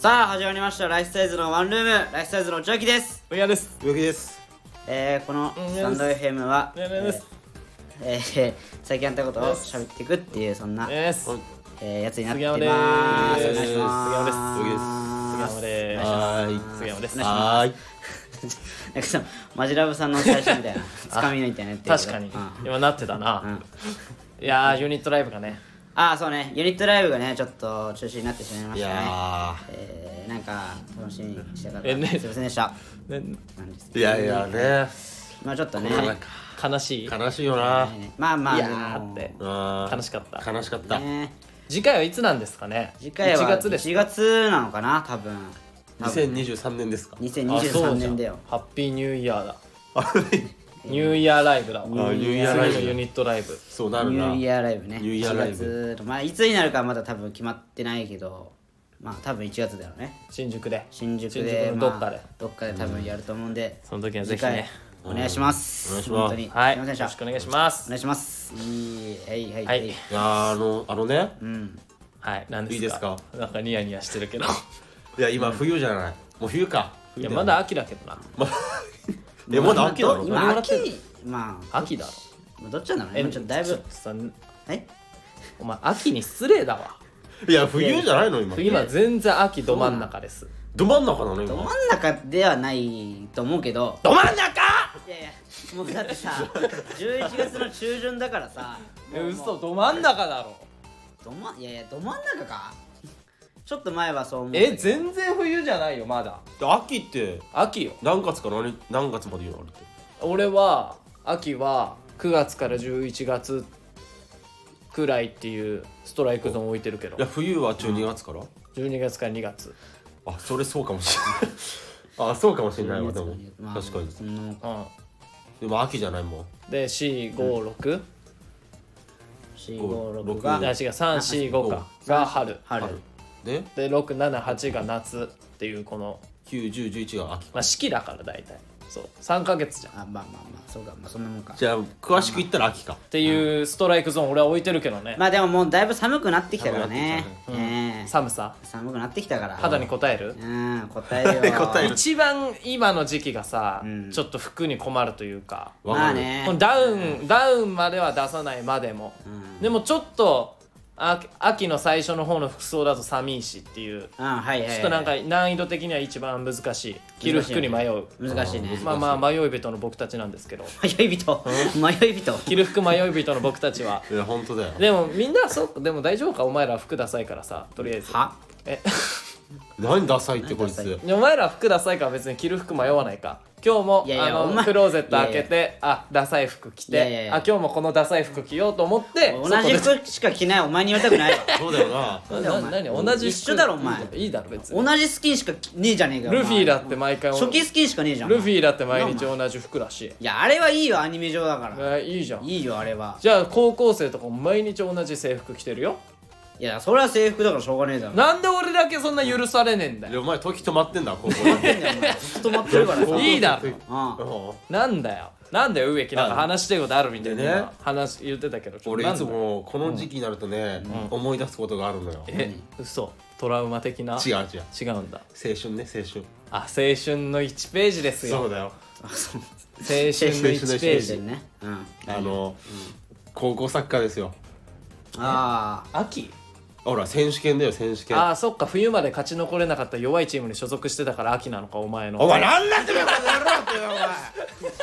さあ始まりました。ライフサイズのワンルーム。ライフサイズの内脇です。うやです。病気です。えー、このうんスタンド FM は、うやです。えーえー最近やったことを喋っていくっていうそんな、です。えー、やつになって杉山でます。ーすお願いします。杉山です。杉杉山でーす。はーい杉山です。はーい なんかさマジラブさんの最初みたいなつかみのみたいなやってるけど確かに。うん。今なってたうん。ないやーユニットライブがねああそうね。ユニットライブがねちょっと中止になってしまいまいしたね。やえー、なんか楽しみにしてた方えね。すいませんでした。ね。なんですーいやいやね。まあちょっとね。悲しい。悲しいよな。まあまあ。いやって。あー悲しかった。悲しかった。ね。次回はいつなんですかね？次回は1月です1月なのかな？多分。多分。2023年ですか？あそ2023うじゃん年だよ。ハッピーニューイヤーだ。あ ニューイヤーライブだわ。ニューイヤーライブ。次のユニットライブ。そうなるな。ニューイヤーライブね。ニューイヤーライブ。1月のまあいつになるかはまだ多分決まってないけどまあ多分1月だよね。新宿で。新宿新で宿のどっかで。まあどっかで多分やると思うんで。その時はぜ次回ひねお願いします。お願いします。本当に。はい。よすいませんでした。ろしくお願いします。お願いします。いいはいはいはい。い。やーあのあのね。うん。はい。何ですか？いいですか？なんかニヤニヤしてるけど。いや今冬じゃない。もう冬か。いやまだ秋だけどな。まえまだ秋なの？何今笑ってんの？秋まあ秋だろ。まあどっちなんだろうね今ちょっとだいぶちょっとさえ？お前秋に失礼だわ。いや冬じゃないの今。今全然秋ど真ん中です。ど真ん中なのど今真ん中ではないと思うけど。ど真ん中？いやいやもうだってさ11月の中旬だからさ。もうも嘘うど真ん中だろ。どまいやいやど真ん中か？ちょっと前はそう思うえ全然冬じゃないよまだ。秋って。秋よ。何月から何何月まで言うのあれって。俺は秋は9月から11月くらいっていうストライクゾーン置いてるけど。いや冬は12月から？12月から2月。あそれそうかもしれない。あそうかもしれないわでも。まあ確かに。そんなもんかうんでも秋じゃないもん。で456 456あ違う。が345かが春。春で？で678が夏っていうこの、91011が秋まあ、四季だから大体。そう。3ヶ月じゃん。っあまあまあまあ。そうかまあそんなもんか。じゃあ詳しく言ったら秋か。ていうストライクゾーン俺は置いてるけどね、まあでももうだいぶ寒くなってきたからね。寒ねえ寒さ？寒くなってきたから。肌に応える？うん答えるよ。答える。一番今の時期がさ、うん。ちょっと服に困るというか。わかる。まあね。このダウンダウンまでは出さないまでも、うん。でもちょっとあ秋の最初の方の服装だと寒いしっていう。うんはいはいはいちょっとなんか難易度的には一番難しい。着る服に迷う。難しいね。まあまあ迷い人の僕たちなんですけど。迷い人？迷い人？着る服迷い人の僕たちは。いや本当だよ。でもみんなそうでも大丈夫か？お前ら服ダサいからさとりあえず。は？え？何ダサいってこいつ。お前ら服ダサいから別に着る服迷わないか？今日もいやいやあのクローゼット開けいや。てあダサい服着ていやいやいや。あ今日もこのダサい服着ようと思って同じ服しか着ないお前に言われたくないわ。そうだよな。そこでなな何同じ服一緒だろお前。いいだろ別に。同じスキンしかねえじゃねえかよルフィだおって毎回前初期スキンしかねえじゃんルフいィだって毎日同じ服だし。やあれはいいよアニメ上だから。えいいじゃん。いいよあれは。じゃあ高校生とかも毎日同じ制服着てるよいやそれは制服だからしょうがねえだろ。なんで俺だけそんな許されねえんだよ。いやお前時止まってんだ高校なんだよお前ずってるからさ。いいだろ。うん。うんなんだよ。なんだよ植木。なんか話してることあるみたいな、でね。話言ってたけど。ちょっと俺いつもこの時期になるとね思い出すことがあるのよ。え嘘。トラウマ的な？違う違う。違うんだ。青春ね青春。あ青春の1ページですよ。そうだよ。青春の1ページ。ね。うん。あの高校サッカーですよ。あ秋？ほら選手権だよ選手権。ああそっか冬まで勝ち残れなかった弱いチームに所属してたから秋なのかお前の。お前なんだってめこの野郎ってよ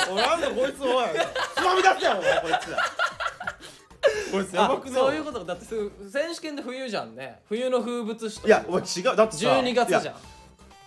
お前。おいなんだこいつおい。つまみ出せよお前こいつこいつやばあくねそういうことだってす選手権で冬じゃんね。冬の風物詩といやお前違う。だってさ12月じゃん。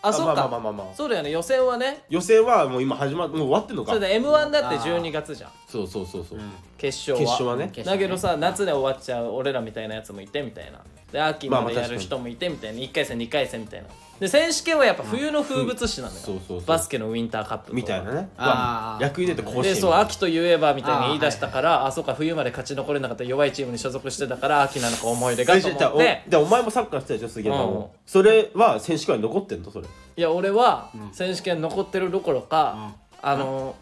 あそっか、まあまあまあまあまあ。そうだよね。予選はね。予選はもう今始まっもう終わってんのか。それで m 1だって12月じゃん。そうそうそうそう。決勝は。決勝はね。だけどさ夏で終わっちゃう俺らみたいなやつもいてみたいなで秋までやる人もいてみたいな。1回戦2回戦みたいな。で選手権はやっぱ冬の風物詩なのよ、そうそうそう。バスケのウィンターカップみたいなね。あー。役入れて甲子園でそう秋といえばみたいに言い出したからあ,、そうか冬まで勝ち残れなかった弱いチームに所属してたから秋なのか思い出がと思って。でお前もサッカーしてたでしょ杉山うん。もそれは選手権に残ってんのそれ。いや俺は選手権残ってるどころか、あの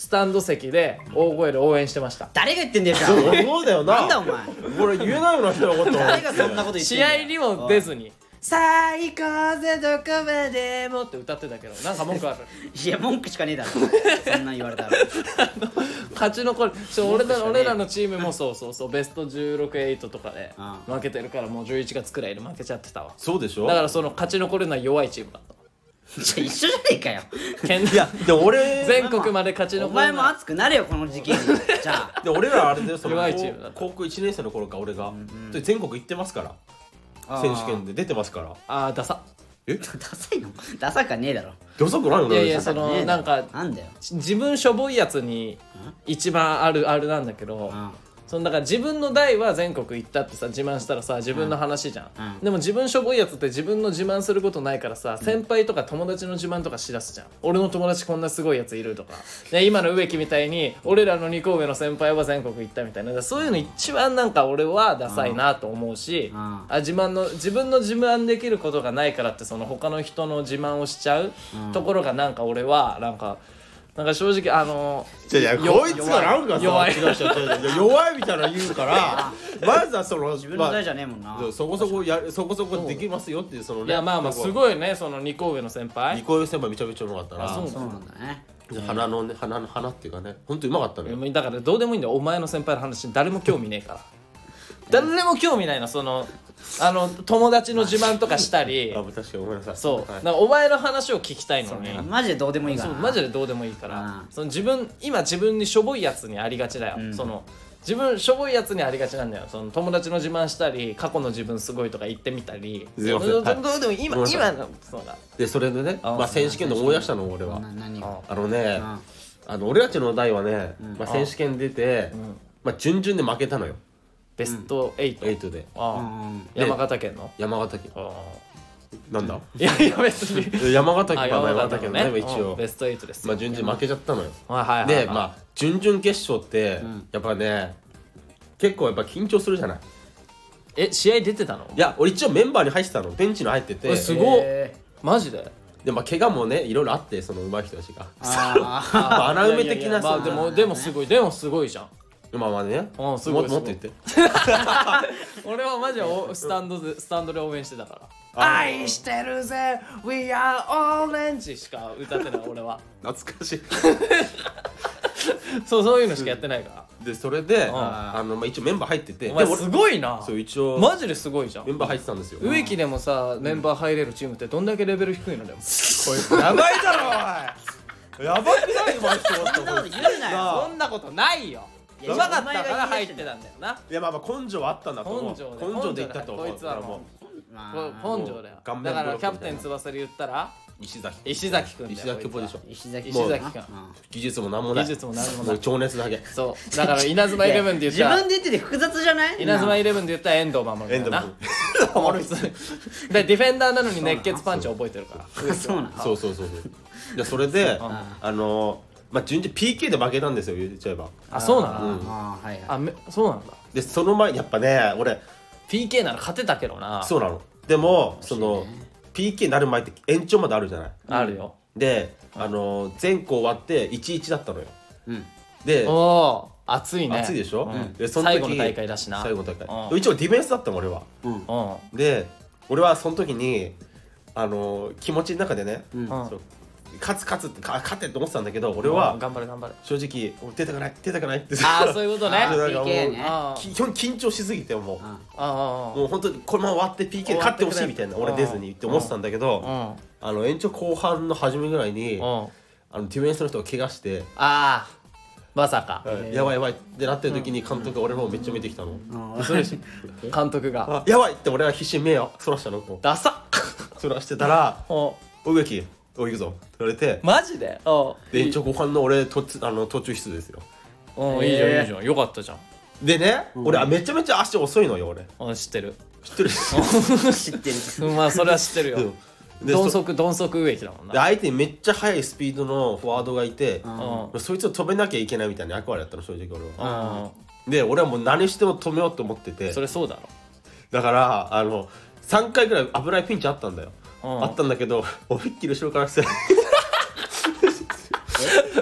スタンド席で大声で応援してました。誰が言ってんだよじゃそうあそうだよな。なんだお前。これ言えないような人のこと誰がそんなこと言ってん試だよ。合にも出ずに。さあ行こうぜどこまでも」って歌ってたけどなんか文句ある？いや文句しかねえだろ。そんなん言われたら。勝ち残りそう俺ら俺らのチームもそうそうそうベスト168とかでう負けてるからもう11月くらいで負けちゃってたわ。そうでしょ？だからその勝ち残るのは弱いチームだった一緒じゃねえかよ。県いやでも俺全国まで勝ち残るお前も熱くなれよこの時期に。じゃあ。で俺らあれでその弱いチームだった。高校1年生の頃か俺が、で全国行ってますから。あー。選手権で。出てますから。ああダサ。え？ダサいの？ダサかねえだろ。ダサくないのいやいやねそのなんかなんだよ。自分しょぼいやつに一番あるあるなんだけどうんそのだから自分の代は全国行ったってさ自慢したらさ自分の話じゃん、うん。でも自分しょぼいやつって自分の自慢することないからさ、先輩とか友達の自慢とかしだすじゃん。俺の友達こんなすごいやついるとか。で今の植木みたいに俺らの2個上の先輩は全国行ったみたいな。そういうの一番なんか俺はダサいなと思うし、うん。あ自慢の自分の自慢できることがないからってその他の人の自慢をしちゃうところがなんか俺はなんかなんか正直あのいやいやよこいつがなんかさ弱い。弱いみたいなの言うから まずはその自分の代じゃねえもんな。まあそこそこやそこそこできますよっていうそのねいやまあまあすいごいねその2個上の先輩。二個上先輩めちゃめちゃうまかったな。あそうそうなんだね。鼻のね鼻の鼻っていうかね本当にうまかったのよ。いやだからどうでもいいんだよ。お前の先輩の話誰も興味ねえから。誰も興味ないのそのあの友達の自慢とかしたり。あ確かにごめんなさい。そう、はい。だからお前の話を聞きたいのにマジでどうでもいいかそうらマジでどうでもいいから。うん。その自分今自分にしょぼいやつにありがちだよ、ん。その自分しょぼいやつにありがちなんだよ。その友達の自慢したり過去の自分すごいとか言ってみたり。すいません。どうはいどうでも今ごめんなさい。今のそうだ。でそれでねあまあ選手権で思い出したの俺は。な何が？あのねうん。あの俺たちの代はねまあ選手権出てまあ準々で負けたのよベスト8、8で。ああ。うん山形県の？山形県。あなんだ？あいやいや別に。山形県あまあ山形県のね一応。うん。ベスト8ですまあ準々負けちゃったのよ。はいはいはいはい。でまあ準々決勝ってやっぱね結構やっぱ緊張するじゃない？え試合出てたの？いや俺一応メンバーに入ってたの。ベンチに入ってて。えすごっ。え。マジで？でまあ怪我もねいろいろあってその上手い人たちが。ー。あ まあ穴埋め的なさまあでもでもすごいでもすごいじゃんまあまあね。うんすごいももっと言って。俺はマジスタンドでスタンドで応援してたから。あ愛してるぜ。We are orange しか歌ってない俺は。懐かしい。そうそういうのしかやってないから。でそれでん。あのまあ一応メンバー入ってて。お前すごいな。そう一応マジですごいじゃん。メンバー入ってたんですよ。植木でもさメンバー入れるチームってどんだけレベル低いのでも。こいつ。やばいだろおい。やばくない？そんなこと言うなよ。そんなことないよ。いやうまかったから入ってたんだよな。いやまあまあ根性はあったんだと思う。根性で。根性でいったと思う。こいつはもう。根性だよ。だからキャプテン翼で言ったらう石崎。石崎君石崎ポジション。石崎石崎君。技術もなんもない。技術もなんもない。情熱だけ。そう。だから稲妻イレブンで言ったら。自分で言ってて複雑じゃない？稲妻イレブンで言ったら遠藤守だエンドよな。も守。るでディフェンダーなのに熱血パンチ覚えてるから。そうなのそうそうそう。そうでそれであのまあ順次 PK で負けたんですよ言っちゃえば。あそうなの？ああはいはい。あめそうなんだ。でその前やっぱね俺 PK なら勝てたけどな。そうなの。でもその PK になる前って延長まであるじゃない？あるよ。であの全校終わって1-1だったのよ。うん。でおお熱いね。熱いでしょ、うん。でその時最後の大会だしな。最後の大会。うん。一応ディフェンスだったの俺は。うん。うん。で俺はその時にあの気持ちの中でね、うん。そう勝つ勝つってか勝てって思ってたんだけど俺は頑張れ頑張れ。正直俺出たくない出たくないって。ああそういうことね。緊張しすぎてもう。ああもう本当にこのまま終わって PK で勝ってほしいみたいな俺出ずにって思ってたんだけど、ああの延長後半の初めぐらいに、あのディフェンスの人が怪我して、ああまさか。やばいやばいってなってる時に監督が俺の方めっちゃ見てきたの、監督が。あやばいって俺は必死に目をそらしたの。こダサうそらしてたらお「お植木お行くぞ」って言われて。マジで？おで延長後半の俺途中あの途中出ですよ。おいいじゃんいいじゃん。よかったじゃん。でね、俺あめちゃめちゃ足遅いのよ俺。うん知ってる。知ってる。知ってる。うんまあそれは知ってるよ。うん。で鈍そ足鈍足植木だもんでな相手にめっちゃ速いスピードのフォワードがいて、うん。そいつを止めなきゃいけないみたいな役割だったの正直俺は、うで俺はもう何しても止めようと思ってて。んそれそうだろ。だからあの3回ぐらい危ないピンチあったんだよ、うんあったんだけど 思いっきり後ろからして。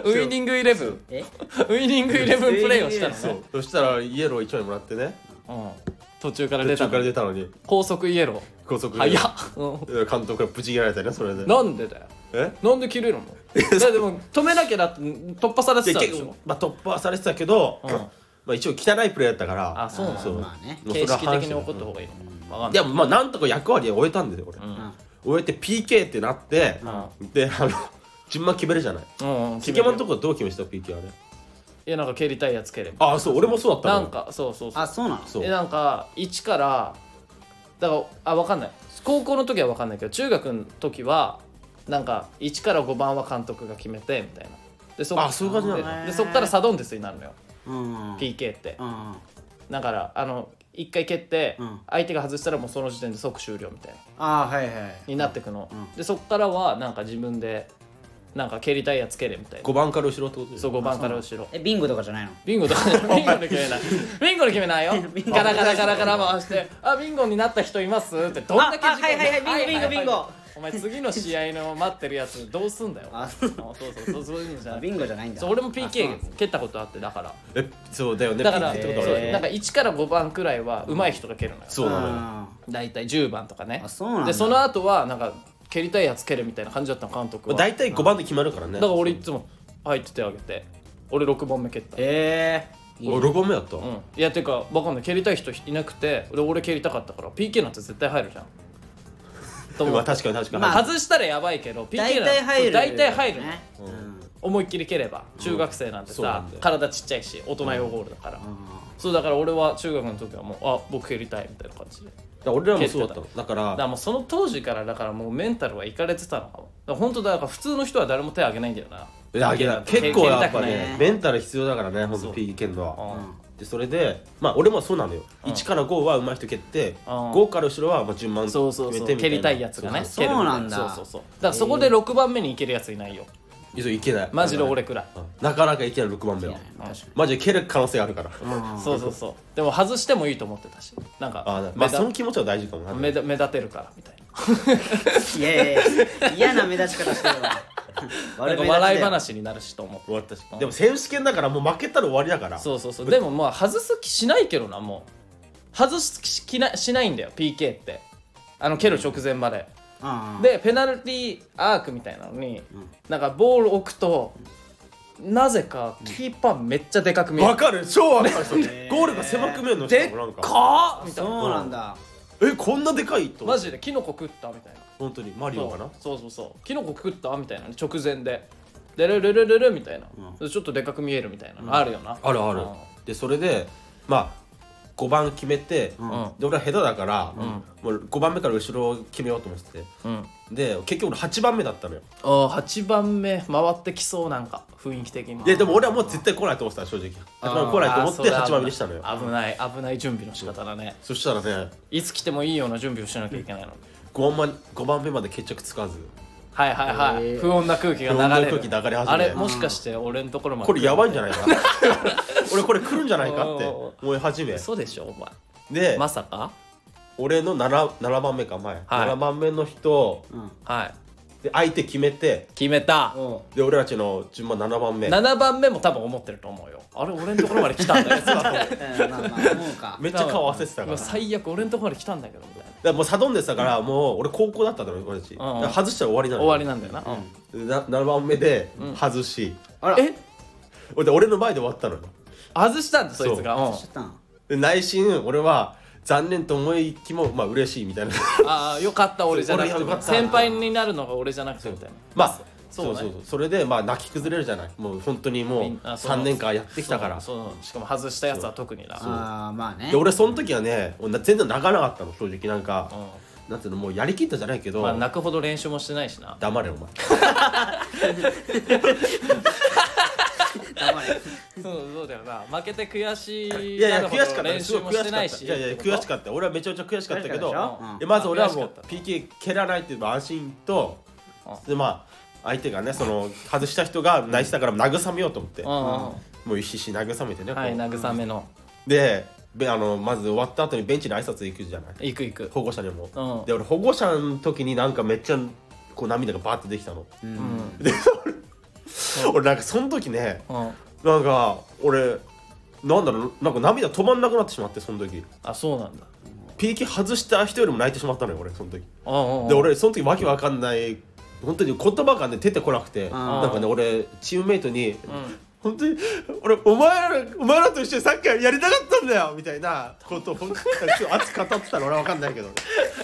ウイニングイレブン。え？ウイニングイレブンプレイをしたのそう。ねそしたらイエロー1枚もらってね。うん。途中から出途中からたの出たのに。高速イエロ高速で早っ、う監督がブチ切られたねそれで。ん、なんでだよ。え？なんで切れるの？だってでも止めなきゃだって突破されてでたでしょ？まあ、突破はされてたけど、うん。まあ、一応汚いプレーだったから。あそうなんだ。そう。まあね。もうそれは形式的に怒った方がいいのわかん。ないでもまあなんとか役割を終えたんですよ俺、うん終えて PK ってなって、であの順番決めるじゃない。うんうん関山のとこどう決めした PK あれいやなんか蹴りたいやつ蹴れああそう俺もそうだったの。なんかそうそうそう。あそうなの？そう。えなんか1からだからあ分かんない。高校の時は分かんないけど中学の時はなんか1から5番は監督が決めてみたいな。でそあそういう感じなのででそっからサドンデスになるのよ。うん PK って。うんだからあの1回蹴ってうん。相手が外したらもうその時点で即終了みたいな。あはいはい。になってくの。うん。でそっからはなんか自分でなんか蹴りたいやつ蹴れみたいな。5番から後ろってことですそう5番から後ろ。えビンゴとかじゃないの？ビンゴとか ビンゴで決めない。ビンゴで決めないよ。ビンゴ。ガラガラガラガラ回して「あビンゴになった人います?」ってどんだけああはいはいはい。ビンゴビンゴビンゴお前次の試合の待ってるやつどうすんだよ。あそうそうそうそういうのじゃないビンゴじゃないんだ。そう俺もあそうなん PK です蹴ったことあってだから。えそうだよねだから PK ってそうことあるへーなんか1から5番くらいは上手い人が蹴るのよ。そうなのよ。あ大体10番とかね。あそうなんだ。でその後はなんか蹴りたいやつ蹴るみたいな感じだったの監督は。だか大体5番で決まるからね。ら俺いつも入って手あげて。俺6番目蹴った。ええ。俺6番目だった、うん、いやてかわかんない。蹴りたい人いなくて俺俺蹴りたかったから。PK なんて絶対入るじゃんと思まあって確かに確かに、まあ外したらやばいけど PK 大なんて体入る大体入るの、ね思いっきり蹴れば中学生なんてさ体ちっちゃいし大人用ゴールだから、うそうだから俺は中学の時はもうあ僕蹴りたいみたいな感じで。だかだから俺らもそうだった。のだかららもうその当時からだからもうメンタルはいかれてたのかも。だから本当だから普通の人は誰も手挙げないんだよな。いやい。や結構やっぱね蹴メンタル必要だからね本当 PK 蹴るのはでそれでまあ俺もそうなのよ、うん。1から5は上手い人蹴って、うん。5から後ろはまあ順番うん決そうそうそう。めてみたいな。蹴りたいやつがねそう蹴るみたいな。んだ。そうそうそう。だからそこで6番目に行けるやついないよ。いやそういけない。マジで俺くらい。うんなかなかいけない6番目は。マジで蹴る可能性あるから。にそうそうそう。でも外してもいいと思ってたし。なんかあま目立あその気持ちは大事かもな。目立目立てるからみたいな。いやいやいや。嫌な目立ち方してるわ なんか笑い話になるしと思う終わったしでも選手権だからもう負けたら終わりだから。そうそうそう。でもまあ外す気しないけどなもう。外す気しなしないんだよ PK って。あの蹴る直前まで。うん。でペナルティーアークみたいなのになんかボール置くとなぜかキーパーめっちゃでかく見える。わかる。超わかる。ゴールが狭く見えるのでっかーみたいな。そうなんだ。えこんなでかいとマジでキノコ食ったみたいな本当に？マリオかな？そうそうそう。キノコ食った？みたいな直前で。でルルルルルみたいな、でちょっとでかく見えるみたいなのあるよな、あるある。でそれでまあ5番決めて、ん。で俺は下手だから、もう5番目から後ろを決めようと思ってて。で結局俺8番目だったのよ。あー8番目回ってきそうなんか雰囲気的にいやでも俺はもう絶対来ないと思ってた正直。8番目来ないと思って8番目にしたのよ。危ない危ない準備の仕方だね。そしたらねいつ来てもいいような準備をしなきゃいけないの。に5番目 ,5 番目まで決着つかず。はいはいはい、不穏な空気が流れる。不穏な空気流れ始めあれもしかして俺のところまで。これやばいんじゃないか？な 俺これ来るんじゃないかって思い始め。嘘でしょお前。で、まさか？俺の 7, 7番目か前、はい。7番目の人うん。はい。で相手決めて。決めた。で俺たちの順番7番目。7番目も多分思ってると思うよ。あれ俺のところまで来たんだけど。うんまあまあ思うか。めっちゃ顔合わせてたから。最悪俺のところまで来たんだけどらもうサドンデスだからもう俺高校だったのよ俺たち、だから外したら終わりなの終わりなんだよな、りな7番目で外し、あら。え？俺で俺の前で終わったのよ。外したんだそいつが。うん。しちゃったん？で内心俺は残念と思いきもまあ嬉しいみたいな。ああよかった俺じゃなく俺よかった。て先輩になるのが俺じゃなくてみたいな。まあそううそうそう。それでまあ泣き崩れるじゃない。もう本当にもうみんあそう3年間やってきたから。そうしかも外したやつは特になああまあねで俺その時はね俺全然泣かなかったの正直なんか、なんていうのもうやりきったじゃないけど、うんまあ泣くほど練習もしてないしな黙れお前黙れそうそうだよな負けて悔しいいやいや悔しかった練習もしてないしいやいや悔しかった俺はめちゃめちゃ悔しかったけどまず俺はもう PK 蹴らないっていう安心とうでまあ相手がねその外した人が泣いてたから慰めようと思って、もう必死に慰めてね、こう。はい慰めの。でべあのまず終わった後にベンチに挨拶行くじゃない。行く行く。保護者にも、うん。で俺保護者の時になんかめっちゃこう涙がバーってできたの、うん。で俺俺なんかその時ねうん。なんか俺なんだろうなんか涙止まんなくなってしまってその時。あそうなんだ。PK 外した人よりも泣いてしまったのよ俺その時。うんうんうん。で俺その時わけわかんない本当に言葉がね出てこなくてなんかね俺チームメイトに、本当に俺お前らお前らと一緒にサッカーやりたかったんだよみたいなことを本当にちょっと熱く語ってたの俺はわかんないけど。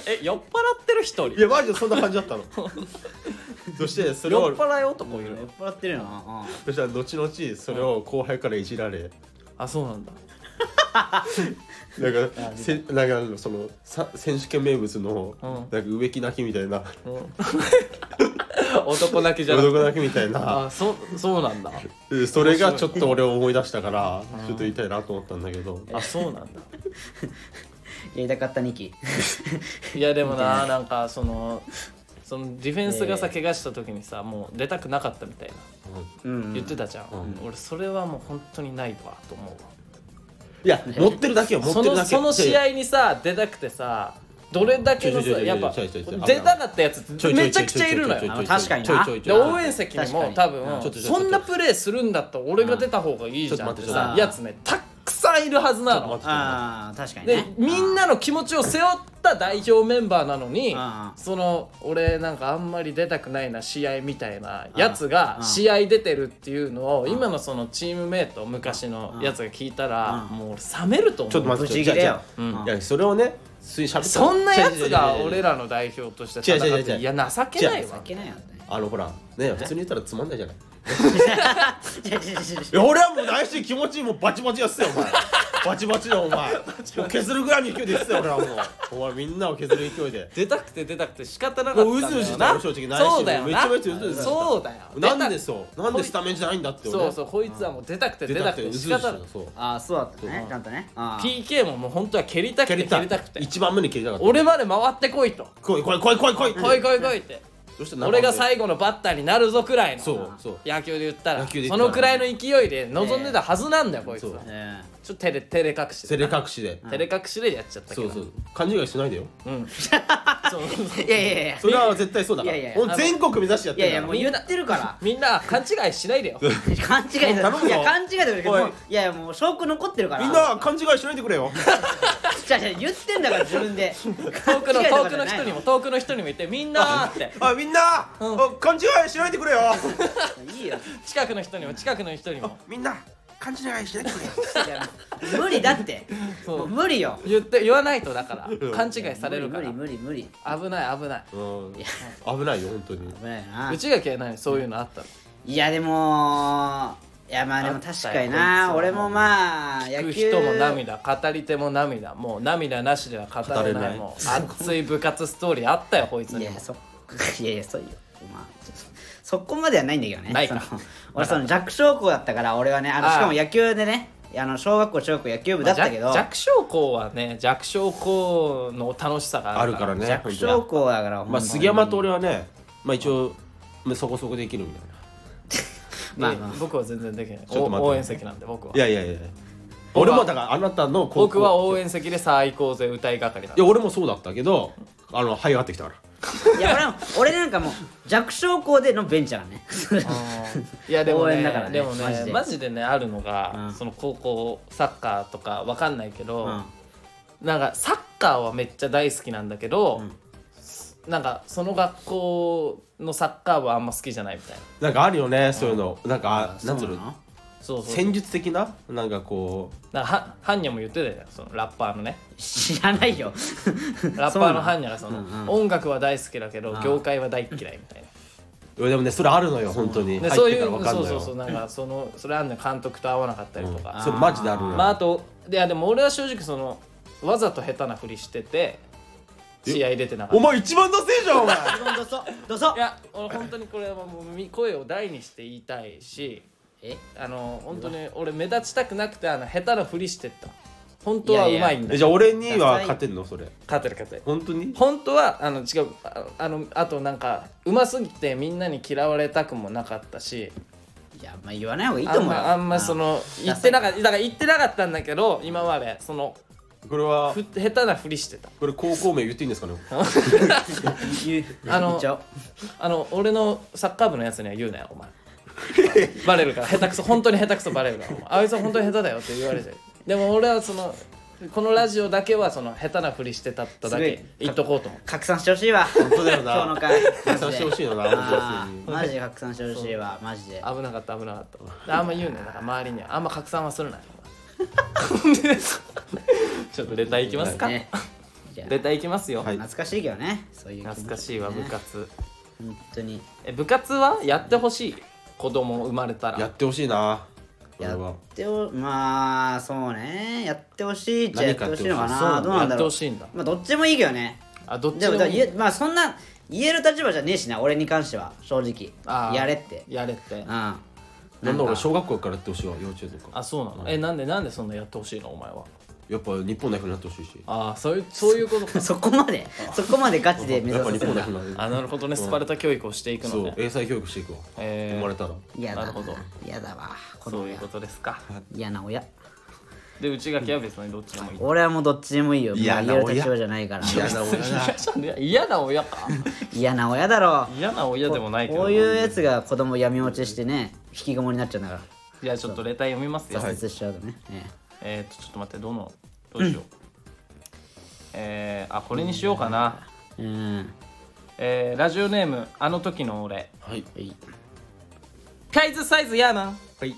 え酔っ払ってる一人？いやマジでそんな感じだったの。そしてそれを酔っ払い男いる酔っ払ってるよな。そしたら後々それを後輩からいじられ、あそうなんだなんかせなんかそのさ選手権名物の、うん。なんか植木泣きみたいな。男泣きじゃなくて。男泣きみたいな。あそそうなんだ。でそれがちょっと俺を思い出したからちょっと言いたいなと思ったんだけど。あそうなんだ。やりたかった2期。いやでもななんかそのそのディフェンスがさ怪我した時にさもう出たくなかったみたいな。うん。言ってたじゃん、うん。俺それはもう本当にないわと思うわいや持ってるだけよ持っそのてるだけ。その試合にさ出たくてさどれだけのさちょいちょいちょいやっぱちょいちょいちょい出たかったやつちょいちょいめちゃくちゃいるのよちょいちょいあ確かになちょいちょいちでょい応援席に確かにも多分うんちょっとちょっとそんなプレーするんだったら俺が出た方がいいじゃんってちょっとさ待ってやつねたくさんいるはずなの。ああ確かにでねみんなの気持ちを背負った代表メンバーなのにその俺なんかあんまり出たくないな試合みたいなやつあがあ試合出てるっていうのを今のそのチームメイト昔のやつが聞いたらあもう俺冷めると思う。ちょっと待ってブチギレよう。ん。いやそれをねそんなやつが俺らの代表として戦違う違う違うっていや情けないわ。避けないよね。あのほらね普通に言ったらつまんないじゃないいや俺はもう内心気持ちいいもうバチバチやってたよお前。バチバチだよお前。もう削るぐらいの勢いで言ってたよ俺はもう。お前みんなを削る勢いで。出たくて出たくて仕方なかったんだよな。もううずうずしたよ正直内心。そうだよな。めちゃめちゃうずうずした。そうだよ。なんで出そうなんでスタメンじゃないんだってたそうそうこいつはもう出たくて出たくて仕方ない。そう。ああそうだったね。ちゃんとね。ああ PK ももう本当は蹴りたくて蹴りたい蹴りたくて一番目に蹴りたかった。俺まで回ってこいと。来い来い来い来い来い。来い来い来いってそして俺が最後のバッターになるぞくらいのそうそう。野球で言ったら。野球で言ったらそのくらいの勢いで望んでたはずなんだよこいつは。えちょっと照れ照れ隠し照でれ隠しで。照れ隠しでやっちゃったけど。そうそう。勘違いしないでよ。いやいやいや。それは絶対そうだから。いやいや俺全国目指してやっいてるから。やいやもう言ってるから。みんな勘違いしないでよ。勘違いだ頼むぞ。いや勘違いだけどおい。もういやいやもう証拠残ってるから。みんな勘違いしないでくれよ。じゃじゃ言ってんだから自分で。遠くの遠くの人にも遠くの人にも言ってみんなーって。あみんな、勘違いしないでくれよ。いいよ。近くの人にも近くの人にも。みんな勘違いしないでくれよいや無理だって。そう。もう無理よ。言って言わないとだからん。勘違いされるから。無理無理無理危ない危ない。危ないよ本当に。危ないよな内垣は何そういうのあったのいやでもいやまあでも確かにあったよこいつなは。俺もまあ聞く人も涙語り手も涙。もう涙なしでは語れな語れない。いもう熱い部活ストーリーあったよこいつにも。いやそいやいやそうよ。まあそこまではないんだけどね。ないか。その 俺その弱小校だったから俺はねあのしかも野球でねあの小学校中学校野球部だったけど、まあ弱弱小校はね弱小校の楽しさがあるからあるからね弱小校だからまあ杉山と俺はねまあ一応まあそこそこできるみたい まあまあ僕は全然できない。ちょっと待って。お応援席なんで僕は。ないやいやいや。俺もだからあなたの高校僕は応援席でさあ行こうぜ歌い係だいや俺もそうだったけどあの這い上がってきたからいや俺も俺なんかもう弱小校でのベンチャーね。いやでもね応援だからねでもねマジで。マジでねあるのが、うん。その高校サッカーとかわかんないけど、うん。なんかサッカーはめっちゃ大好きなんだけど、なんかその学校のサッカー部はあんま好きじゃないみたいな。なんかあるよねそういうの。なんかなんつうの？そうそうそう。戦術的な？なんかこなんかはハンニャも言ってたよそのラッパーのね。知らないよ。ラッパーのハンニャがそのうんうん。音楽は大好きだけどあ業界は大嫌いみたいな。ういやでもねそれあるのよ本当に。でそういう入ってから分かんそうのよ。そうそうなんかそのそれあんのよ監督と合わなかったりとか、それマジであるのよ。まああといやでも俺は正直そのわざと下手なふりしてて試合出てなかった。お前一番ダセえじゃんお前。どうぞどうぞいや俺本当にこれはもうみ声を大にして言いたいしえあの本当に俺目立ちたくなくてあの下手なふりしてった。本当はうまいんだえじゃあ俺には勝てんの？それ。勝てる勝てる。本当に？本当はあの違うああのあとなんかうますぎてみんなに嫌われたくもなかったし。いやまあ言わない方がいいあと思うよ。んまあんまその言ってなかった。だから言ってなかったんだけど今までそのこれは？ふ下手なふりしてた。これ高校名言っていいんですかね？言 うあの言っちゃおう。あの俺のサッカー部のやつには言うなよお前 バレるから。下手くそ本当に下手くそバレるから。あいつは本当に下手だよって言われてでも俺はそのこのラジオだけはその下手なふりしてたっただけ。言っとこうと思って拡散してほしいわ。本当だよな。今日の回。拡散してほしいよなあ本ーマジで。拡散してほしいわマジで。危なかった危なかった。あんま言うねだから周りには。あんま拡散はするなよ。ちょっとレターいきますか、ね。じゃあレターいきますよ、はい。懐かしいけどねそういう気持ち懐かしいわ部活。本当に。え部活はやってほしい子供生まれたら。やってほしいな。俺やはっておまあそうね。やってほしいっちゃやってほしいのかな。どうなんだろう。まあどっちでもいいけどね。あどっちでもまあそんな言える立場じゃねえしな俺に関しては。正直。やれって。やれって。うん。なんだ俺小学校からやってほしいわ幼稚園とか。あそうなの？えなんでなんでそんなやってほしいのお前は？やっぱ日本代表になってほしいし。ああそういうそういうことか。そ こまでそこまでガチで目やっぱ日指すんだ本代表になる。あなるほどね。スパルタ教育をしていくそうのね英才教育していくわえー。生まれたら。嫌だなるほど。嫌だわ。こそういうことですか。嫌な親。で内垣は別にどっちでもいい。俺はもうどっちでもいいよ。嫌な親。もう言える立場じゃないから。嫌な親。だ 嫌な親か。嫌な親だろ。嫌な親でもないけどこういうやつが子供闇落ちしてね引きこもりになっちゃうんだから。じゃあちょっとレター読みますよ、挫折しちゃうとね、ええー、っとちょっと待ってどのどうしよう、えー、あこれにしようかな、えうん。えー、ラジオネームあの時の俺。はい。カイズサイズヤーマン、はい。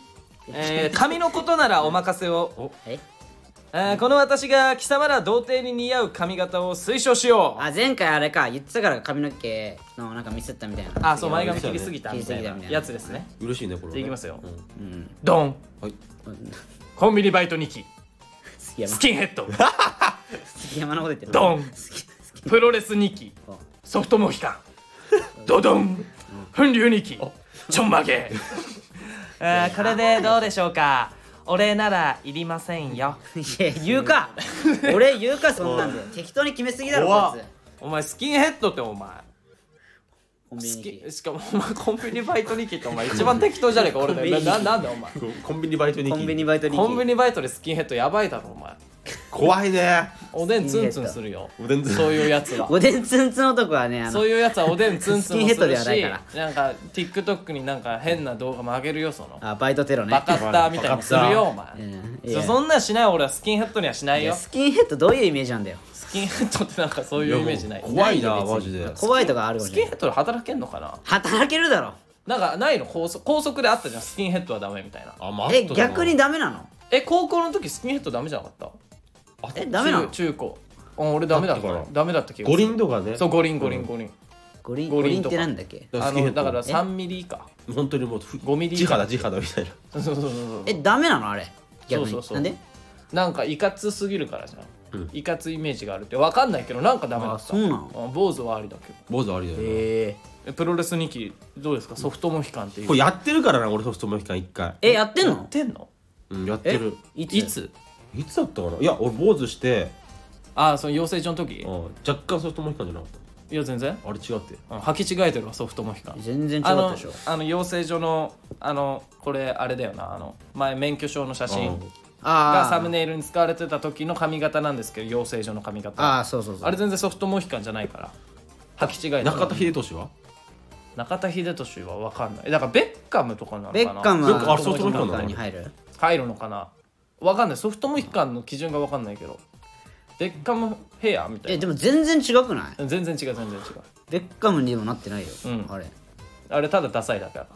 えー、髪のことならお任せを、お。え？えー、この私が貴様ら童貞に似合う髪型を推奨しよう。あ前回あれか。言ってたから髪の毛のなんかミスったみたいな。あそう前髪切りすぎたみたいな。切りすぎたみたいな。やつですね。嬉しいねこれじゃあいきますよ。うんうんドン。はいコンビニバイト2期杉山。スキンヘッド。杉山のこと言ってる。ドン。杉 プロレス2期ソフトモヒカン。ドドン。粉流2期ちょんまげ。あーこれでどうでしょうか？お礼ならいりませんよ。いや言うか。俺言うかそんなんで。適当に決めすぎだろ怖っ。こいつ。お前スキンヘッドってお前。スコンビニにキしかも お前コンビニバイト2期ってお前一番適当じゃねえか俺だななんだお前？コンビニバイトにコンビニバイトにコンビニバイトでスキンヘッドやばいだろお前。怖いね。おでんツンツンするよ。おでんツンそういうやつは。おでんツンツン男はねあのそういうやつはおでんツンツンもすスキンヘッドでるしはないから。なんか TikTok になんか変な動画も上げるよその。あバイトテロね。バカッターみたいにするよお前。うん。いや。そそんなんしない俺はスキンヘッドにはしないよ。スキンヘッドどういうイメージなんだよ。スキンヘッドってなんかそういうイメージない。怖いなマジで。怖いとかあるスキンヘッドで働けんのかな？働けるだろ。なんかないの？校則校則であったじゃん。スキンヘッドはダメみたいな。あまあえ逆にダメなの？え高校の時スキンヘッドダメじゃなかった？えダメなの？中中高。うん俺ダメだっただったかなダメだった気がす五る輪とかねそう五輪五輪五輪。五輪五輪ってなんだっけ？あのだから3ミリ以下。本当にもうふ5ミリ以地下肌地肌みたいな。そうそうそうそう。えダメなの？あれ。逆に。そうそうそう。なんで？なんかいかつすぎるからじゃんいかつイメージがあるって分かんないけどなんかダメだった。あそうなの？うん坊主はありだけど。坊主ありだよなえ。えプロレス2期どうですか？ソフトモヒカンっていう。これやってるからな俺ソフトモヒカン一回。えやってんやっのてんの？うんやってえる。いつ？いつ？いつだったかな？いや俺坊主して。ああその養成所の時？うん若干ソフトモヒカンじゃなかっいや全然？たあれ違って。うん履き違えてるわソフトモヒカン。全然違あのったでしょ。あの養成所のあのこれあれだよなあの前免許証の写真があサムネイルに使われてた時の髪型なんですけど養成所の髪型。ああそうそうそう。あれ全然ソフトモヒカンじゃないから履き違えてる中田秀俊は？中田秀俊は分かんない。だからベッカムとかなのかな？ベッカムはあソフトモヒカンに入る？入るのかな？分かんない。ソフトモヒカンの基準が分かんないけど。ベッカムヘアみたいな。えでも全然違くない？全然違う全然違う。ベッカムにもなってないようん。あれあれただダサいだけだ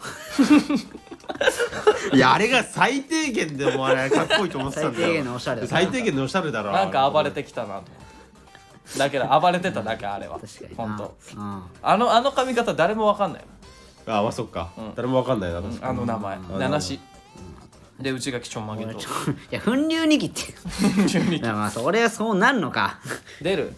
いやあれが最低限でもあれかっこいいと思ってたんだよ。最低限のおしゃれ。だ最低限のおしゃれだろ。なんか暴れてきたなと思ってだけど暴れてただけあれは。確かに本当。当あのあの髪型誰も分かんないもん。あまあそっか。ん。誰もわかんないな確かあの名前。ん七しで内垣ちょんまげと。いや粉流にきって。いやまあそれはそうなんのか。出る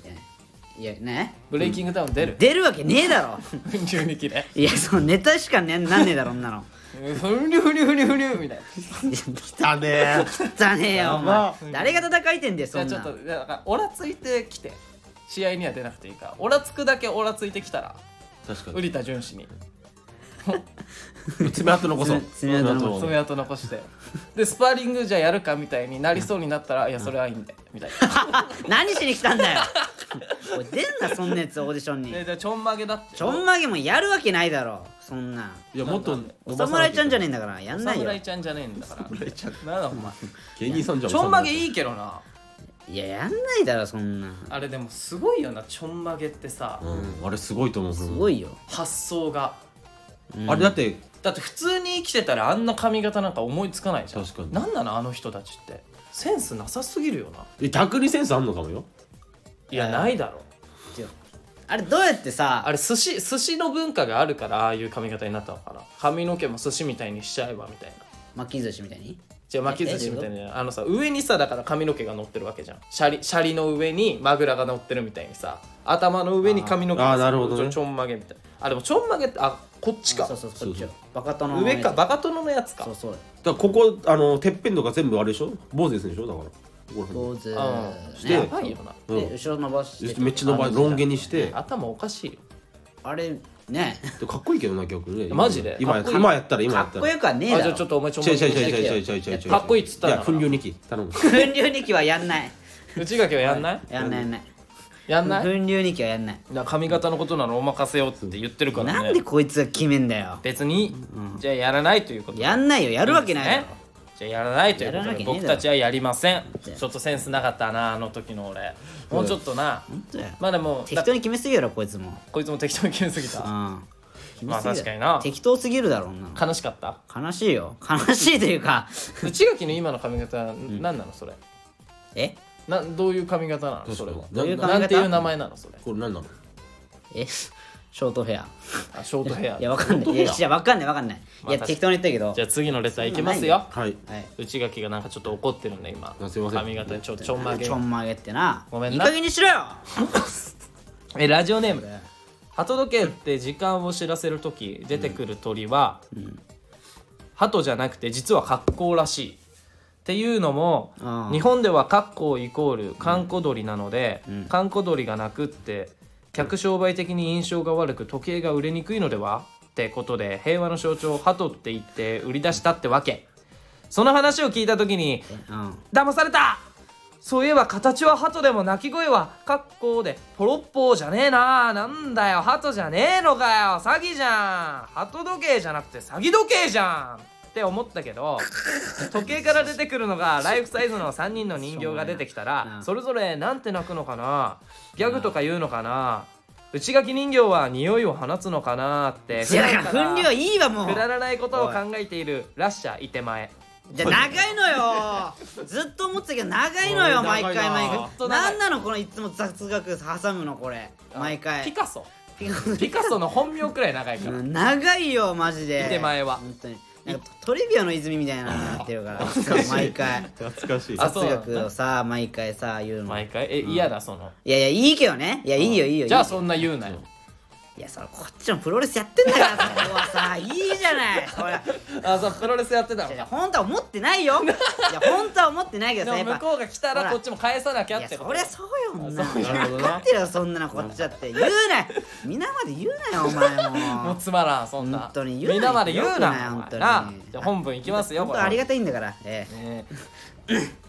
いやね。ブレイキングダウン出る？出るわけねえだろ。12期でいやそのネタしかねなんねえだろそんなのふんりゅふりゅふりゅふりゅみたいな。来たねだねえよおば。前。誰が戦いてんだよじゃあちょっそんなとだからオラついてきて。試合には出なくていいから。オラつくだけオラついてきたら。確かに。瓜田淳史に 爪痕残そう。爪痕残そう爪痕残して。でスパーリングじゃあやるかみたいになりそうになったらいやそれはいいんで。みたいな。何しに来たんだよ。おい出んなそんなやつオーディションに。ででちょんまげだって。ちょんまげもやるわけないだろそんな。んいやもっとお侍ちゃんじゃねえねんだからやんないよ。侍ちゃんじゃねえんだから。侍ちゃんなんだお前。芸人さんじゃんちょんまげいいけどな。いいややんないだろそんな。あれでもすごいよなちょんまげってさ、うんあれすごいと思う。すごいよ。発想が。あれだってだって普通に生きてたらあんな髪型なんか思いつかないじゃん。確かに。なんなのあの人たちって。センスなさすぎるよな。え逆にセンスあんのかもよ。いやないだろ。あれどうやってさあれ寿司寿司の文化があるからああいう髪型になったのかな。髪の毛も寿司みたいにしちゃえばみたいな。巻き寿司みたいに？じゃあ巻き寿司みたいえなあのさ上にさだから髪の毛が乗ってるわけじゃん。シャリシャリの上にマグラが乗ってるみたいにさ頭の上に髪の毛があーなるほどね。ちょちょんまげみたいなあでもちょんまげってあこっちか。そうそうこっちよ。そうバカ殿の上かバカ殿のやつか。そうそう。だからここあのてっぺんとか全部あれでしょ？坊主ですでしょ？だから。坊主。うんして。やばいよな。うん。で後ろ伸ばしてめっちゃ伸ばロン毛にして。頭おかしいよ。あれね。でかっこいいけどな逆にね。マジで？今かっこいい今やったら。今やったら。かっこよくはねえだろ。あじゃあちょっとお前ちょんま違う違うげ違う違う違う違う違う違う。かっこいいっつったんだいや粉流2期頼む粉流2期はやんない内垣はやんないやんないやんないやんない？粉流2期はやんない。だから髪型のことならお任せよって言ってるからね。なんでこいつが決めんだよ。別に、じゃあやらないということ。やんないよ。やるわけないだろ。ね。じゃあやらないというこやらなとで僕たちはやりません。ちょっとセンスなかったなあの時の俺。もうちょっとな、まあでも適当に決めすぎるやろこいつも。こいつも適当に決めすぎた。うん。まあ確かにな。適当すぎるだろうな悲しかった？悲しいよ。悲しいというか。内垣の今の髪型何なのそれ？え？などういう髪型なの？それは。どういうな髪型？なんていう名前なのそれ？これ何なの？えショートヘア。あショートヘア。いやわかんない。いやわかんないわかんない。いや適当に言ったけど。じゃあ次のレターいきますよ。はい。はい。内垣がなんかちょっと怒ってるんだ今。あすいません。髪型にちょちょんまげ。ちょんまげってな。ごめんな。いい加減にしろよ。えラジオネーム。鳩時計って時間を知らせる時出てくる鳥は、鳩じゃなくて実は格好らしいっていうのも日本では格好イコール閑古鳥なので閑古鳥が鳴くって客商売的に印象が悪く時計が売れにくいのでは？ってことで平和の象徴鳩って言って売り出したってわけ。その話を聞いた時にうん。騙された！そういえば形は鳩でも鳴き声はカッコでポロッポーじゃねえな。なんだよ鳩じゃねえのかよ。詐欺じゃん。鳩時計じゃなくて詐欺時計じゃんって思ったけど時計から出てくるのがライフサイズの3人の人形が出てきたらうん。それぞれなんて鳴くのかな？ギャグとか言うのかな？内垣人形は匂いを放つのかなっていやだから粉量いいわもう。くだらないことを考えているラッシャーいて前じゃあ長いのよ。ずっと思ってたけど長いのよ毎回毎回。なんなのこのいつも雑学挟むのこれ。毎回。ピカソ。ピカソ。の本名くらい長いから。うん長いよマジで。手前は。本当になんかトリビアの泉みたいなのになってるから毎回。懐かしい。あ雑学をさ毎回さ言うの。毎回？え嫌だその。いやいやいいけどね。いやいいよいいよいいよ。じゃあそんな言うなよいやそれこっちのプロレスやってんだからそこはさいいじゃないほらあそうプロレスやってたのいや本当は思ってないよ。いや本当は思ってないけでどさ向こうが来たほら。らこっちも返さなきゃいやってことそりゃそうよそんな分かってるよそんなのこっちだって。言うな皆まで言うなよお前も もうつまらんそんな。本当に言うなみんなまで言うな本当に。な。じゃあ本文いきますよ本当ありがたいんだから。ええ。ね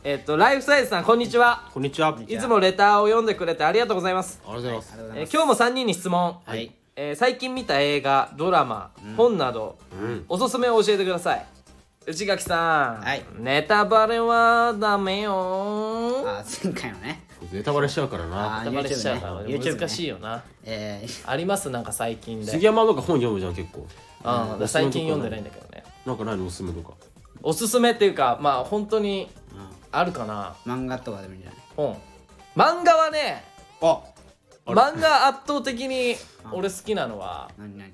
えっとライフサイズさんこんにちは。こんにちは。いつもレターを読んでくれてありがとうございます。ありがとうございます。えー今日も3人に質問。はい。えー最近見た映画ドラマ本などうん。おすすめを教えてください。内垣さん、はい。ネタバレはダメよ。あ前回のね。ネタバレしちゃうからな。あネタバレしちゃうからね。YouTube ね。難しいよな。えー。あります？なんか最近で。杉山とか本読むじゃん結構。ああ最近読んでないんだけどね。なんかないの？おすすめとかおすすめっていうかまあ本当にあるかな。漫画とかでもいいんじゃない？本漫画はねあ漫画圧倒的に俺好きなのは何何？い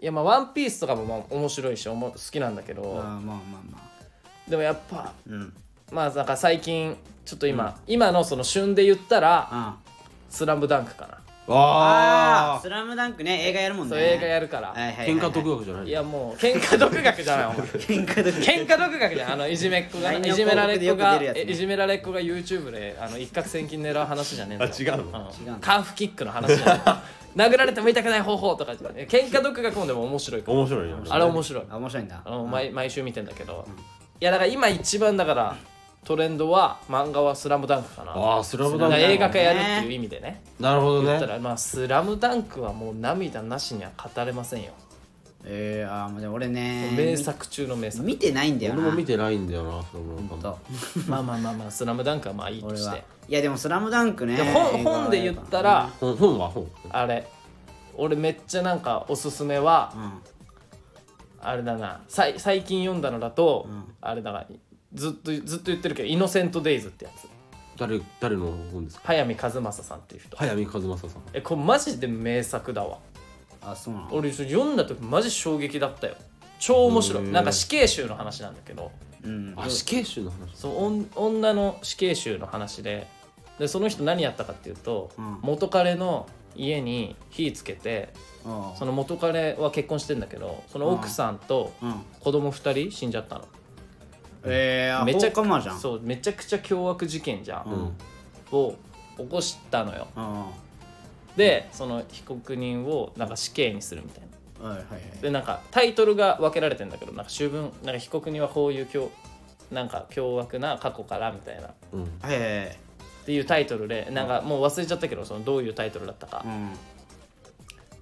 やまあ「ワンピースとかもまあ面白いしおも好きなんだけどあーまあまあまあ。でもやっぱうん。まあなんか最近ちょっと今、今のその旬で言ったらあ「スラムダンクかなああスラムダンクね映画やるもんね。そう映画やるから、はいはいはい喧嘩独学じゃないいやもう喧嘩独学じゃないお前。喧嘩独喧嘩独学じゃんあのいじめっ子が LINE のいじめられっ子広告がでよく出るやつね。えいじめられっ子が YouTube であの一攫千金狙う話じゃねえんだよ。あ違うの？ん違うのカーフキックの話じゃねえ殴られても痛くない方法とかじゃ喧嘩独学もでも面白いから。面白いなあれ面白い。あ面白いんだ。あの毎毎週見てんだけど、いやだから今一番だからトレンドは漫画は「スラムダンクかな。ああスラムダンク。映画化やるっていう意味でね。なるほどね。言ったらまあ「スラムダンクはもう涙なしには語れませんよ。えー、あーでも俺ね名作中の名作。見てないんだよな。俺も見てないんだよなそのまあまあまあまあ「スラムダンクはまあいいとして。いやでも「スラムダンクねで本本で言ったら本本は本。あれ俺めっちゃなんかおすすめはうん。あれだな。さい最近読んだのだと、ん。あれだからずっとずっと言ってるけど「イノセント・デイズ」ってやつ。誰誰の本ですか？早見和正さんっていう人。早見和正さん。えこれマジで名作だわ。あそうなの？俺読んだ時マジ衝撃だったよ。超面白い。へー。なんか死刑囚の話なんだけど。うん。あ死刑囚の話。そうおん女の死刑囚の話で。でその人何やったかっていうと、うん。元彼の家に火つけてあその元彼は結婚してんだけどその奥さんとうん。子供2人死んじゃったのえー、あめちゃ放火魔じゃん。そうめちゃくちゃ凶悪事件じゃん、うん。を起こしたのよ。うんでその被告人をなんか死刑にするみたいな。はいはいはい。でなんかタイトルが分けられてんだけどなんか主文なんか被告人はこういう凶なんか凶悪な過去からみたいな。っうん。はいはいはい。ていうタイトルでなんかもう忘れちゃったけどそのどういうタイトルだったか、うん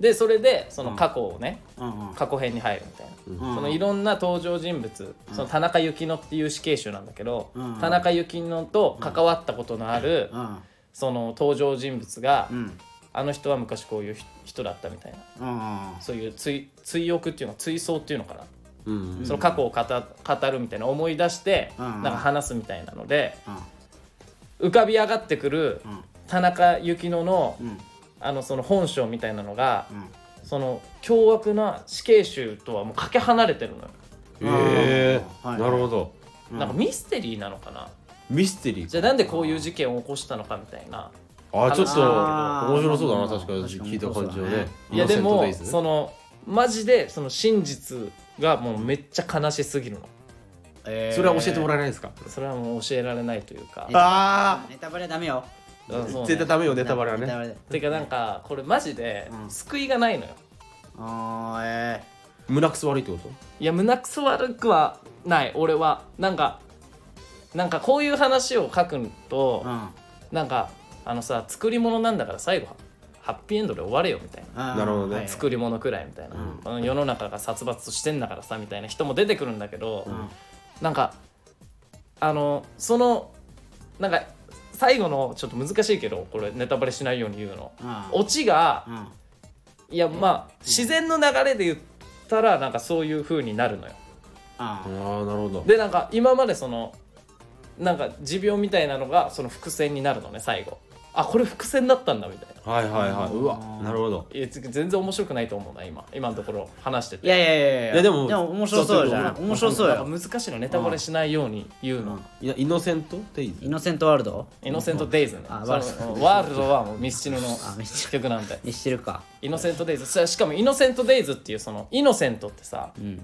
でそれでその過去をね、うんうん。過去編に入るみたいな、うん。そのいろんな登場人物、その田中幸乃っていう死刑囚なんだけど、うん。田中幸乃と関わったことのある、うん。その登場人物が、うん。あの人は昔こういうひ人だったみたいな。うんそういう追追憶っていうの追想っていうのかな、うんその過去を語語るみたいな思い出して、うん。なんか話すみたいなのでうん。浮かび上がってくるうん。田中幸乃のうんあのその本性みたいなのが、うん。その凶悪な死刑囚とはもうかけ離れてるのよ、へえはい。なるほど。うん。なんかミステリーなのかな？ミステリーじゃあなんでこういう事件を起こしたのかみたいな。あちょっと面白そうだなまあ確かに聞いた感じはねね。いやでもそのマジでその真実がもうめっちゃ悲しすぎるの。えーそれは教えてもらえないですか？それはもう教えられないというか。あネタバレはダメようんそうね。絶対ダメよネタバレはね。ネタバレ。てかなんかこれマジでうん。救いがないのよ。あーえ胸くそ悪いってこと？いや胸くそ悪くはない。俺はなんかなんかこういう話を書くと、ーうん。なんかあのさ作り物なんだから最後ハッピーエンドで終われよみたいな。うんなるほどね。はい作り物くらいみたいな、うん。この世の中が殺伐としてんだからさみたいな。人も出てくるんだけど、うん。なんかあのそのなんか最後のちょっと難しいけどこれネタバレしないように言うの。うん。オチがうん。いやまあ自然の流れで言ったらなんかそういう風になるのよ。あああなるほど。でなんか今までそのなんか持病みたいなのがその伏線になるのね最後あこれ伏線だったんだみたいな。はいはいはい。うわ。なるほど。いやつ全然面白くないと思うな今。今のところ話してて。いやいやいやいや。いやでもでも面白そうじゃん。面白そうなんよか難しいのネタバレしないように言うの、いやイノセントデイズ？イノセントワールド？イノセント・デイズね。あワールド。ワールドはもうミスチルのあミス曲なんで。にしてるか。イノセント・デイズ。しかもイノセント・デイズっていうそのイノセントってさうん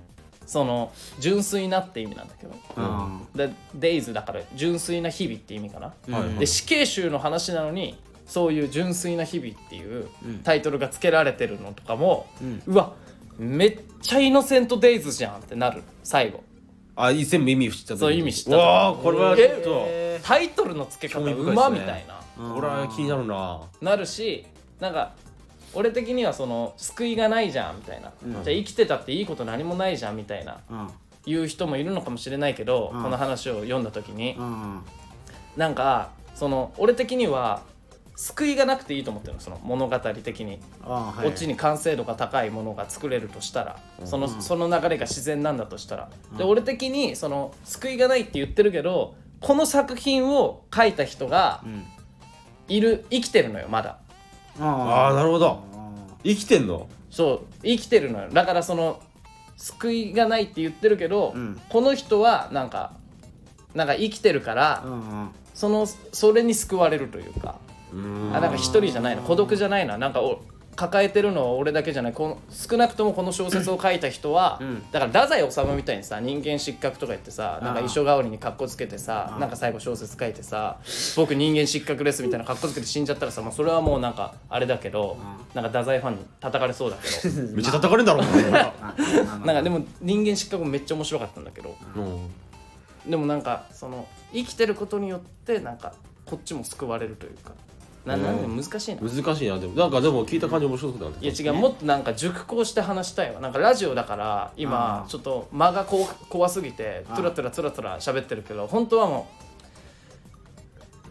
その純粋なって意味なんだけど。うん。でデイズだから純粋な日々って意味かな、はいで死刑囚の話なのにそういう純粋な日々っていううん。タイトルが付けられてるのとかも、うん。うわめっちゃイノセント・デイズじゃんってなる。最後。あ全部意味知っちゃったそう意味知ったうわあこれはちょっと。えタイトルの付け方うまみたいな。ーこれは気になるな。なるしなんか俺的にはその救いがないじゃんみたいな、うん。じゃあ生きてたっていいこと何もないじゃんみたいな。うん。言う人もいるのかもしれないけど、うん。この話を読んだ時に、うん。なんかその俺的には救いがなくていいと思ってるのその物語的に、あはい。オチに完成度が高いものが作れるとしたら、そのその流れが自然なんだとしたら、で俺的にその救いがないって言ってるけどこの作品を書いた人がうん。いる生きてるのよまだああなるほど。生きてんの？そう生きてるのよ。だからその救いがないって言ってるけど、うん。この人はなんかなんか生きてるから、うんうん。そのそれに救われるというか、うーん。あなんか一人じゃないの孤独じゃないななんかお抱えてるのは俺だけじゃない。この少なくともこの小説を書いた人は、うん。だから太宰治みたいにさ人間失格とか言ってさなんか衣装代わりに格好つけてさなんか最後小説書いてさ僕人間失格ですみたいな格好つけて死んじゃったらさ、まあ、それはもうなんかあれだけど、なんか太宰ファンに叩かれそうだけど。めっちゃ叩かれんだろうなあ。なんかでも人間失格もめっちゃ面白かったんだけど。うん。でもなんかその生きてることによってなんかこっちも救われるというかななんで難しいな。難しいなでも。なんかでも聞いた感じ面白そうだねいや違うもっとなんか熟考して話したいわ。なんかラジオだから今ちょっと間がこう怖すぎてトゥラトゥラトゥラトゥラ喋ってるけど本当はも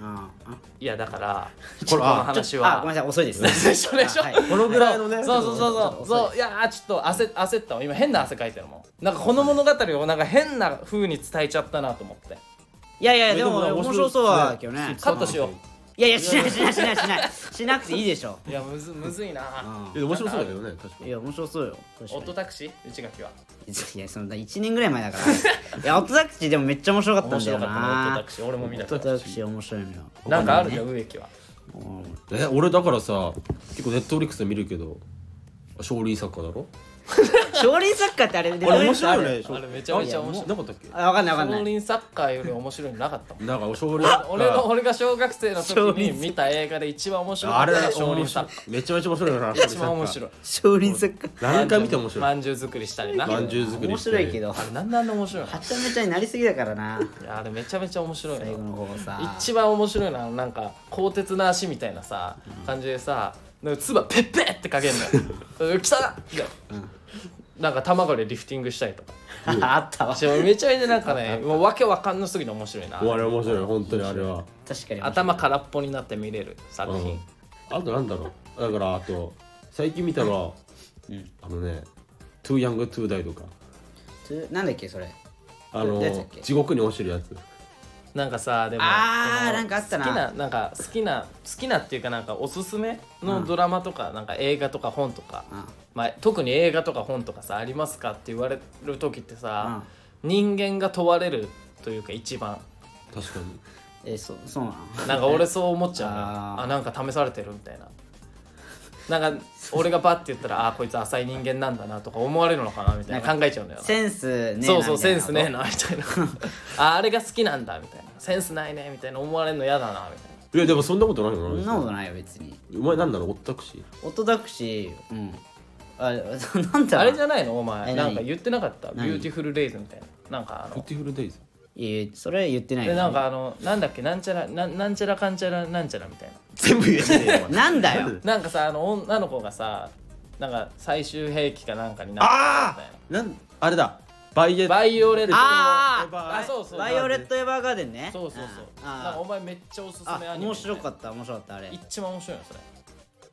ああ。ういやだから この話はあごめんなさい遅いです。でしょでしょ？あはい。このぐらいのねそうそうそうそうそう。いやーちょっと焦焦ったわ。今変な汗かいてるもん。なんかこの物語をなんか変な風に伝えちゃったなと思って。いやいやでもでも面白そう。だけどね。カットしよいやいやしないしないしないしない。しなくていいでしょ。ういやむずむずいな。いや面白そうだけどね確かに。いや面白そうよ。確オッかトタクシー？内垣は。にいやそんな1年ぐらい前だから。いやオットタクシーでもめっちゃ面白かったんだよ面白かったなオットなタクシー。俺も見た。オットタクシー面白いのよ。なんかある？じゃん植木は。うん。え俺だからさ結構ネットフリックスで見るけど少林サッカーだろ？少林サッカーってあれであれ面白いよねあれめちゃめちゃ面白い。なかったっけ？あ分かんない分かんない。少林サッカーより面白いのなかったもん。なんか少林。俺の俺が小学生の時に見た映画で一番面白かあれ少林サッカめちゃめちゃ面白いよなー一番面白い。少林サッカー。何回見ても面白い。まんじゅう作りしたりな。まんじゅう作り面白いけど。あれなんであんな面白いの？はちゃめちゃになりすぎだからな。いやあれめちゃめちゃ面白い最後のの方さ。一番面白いのはなんか鋼鉄な足みたいなさ感じでさなんか唾ペッペッってかけんのよ「来た!」ってな。ん。か卵でリフティングしたりとか。あったわ。めちゃめちゃなんかねもうわけわかんなすぎて面白いな。あれ面白い本当にあれは。確かに頭空っぽになって見れる作品、あとなんだろう。だからあと最近見たのはうん。あのね「Too Young to Die」とか。つなんだっけそれ。あの地獄に落ちるやつなんかさでもあなんかあったな。好きななんか好きな好きなっていうかなんかおすすめのドラマとか、なんか映画とか本とか、うん。まあ、特に映画とか本とかさありますかって言われる時ってさ、人間が問われるというか一番。確かに。えそそうなのなんか俺そう思っちゃう あー。あなんか試されてるみたいななんか俺がバッて言ったらあこいつ浅い人間なんだなとか思われるのかなみたいな。考えちゃうんだよな。センスねえなそうそうセみたいなンスねえなみたいな。ああれが好きなんだみたいな。センスないねみたいな。思われるの嫌だなみたいな。いやでもそんなことないよそんなことないよ別に。お前なんなの？オットタクシー。オットタクシーうん。あ なんだあれじゃないの？お前えなんか何言ってなかった？ビ何？ューティフルデイズみたいな。なんかあのフッティフルデイズいやそれ言ってないよでなんかあのなんだっけなんちゃらなんなんちゃらかんちゃらなんちゃらみたい全部言えてねえよ。なんだよ。な なんかさあの女の子がさなんか最終兵器かなんかになってあるみたいな。あなんあれだ。バイエバイオレット。あー！あそうそう。バイオレット・エヴァーガーデンね。そうそうそう。あなんかお前めっちゃおすすめアニメあ面白かった面白かったあれ。い一番面白いのそれ。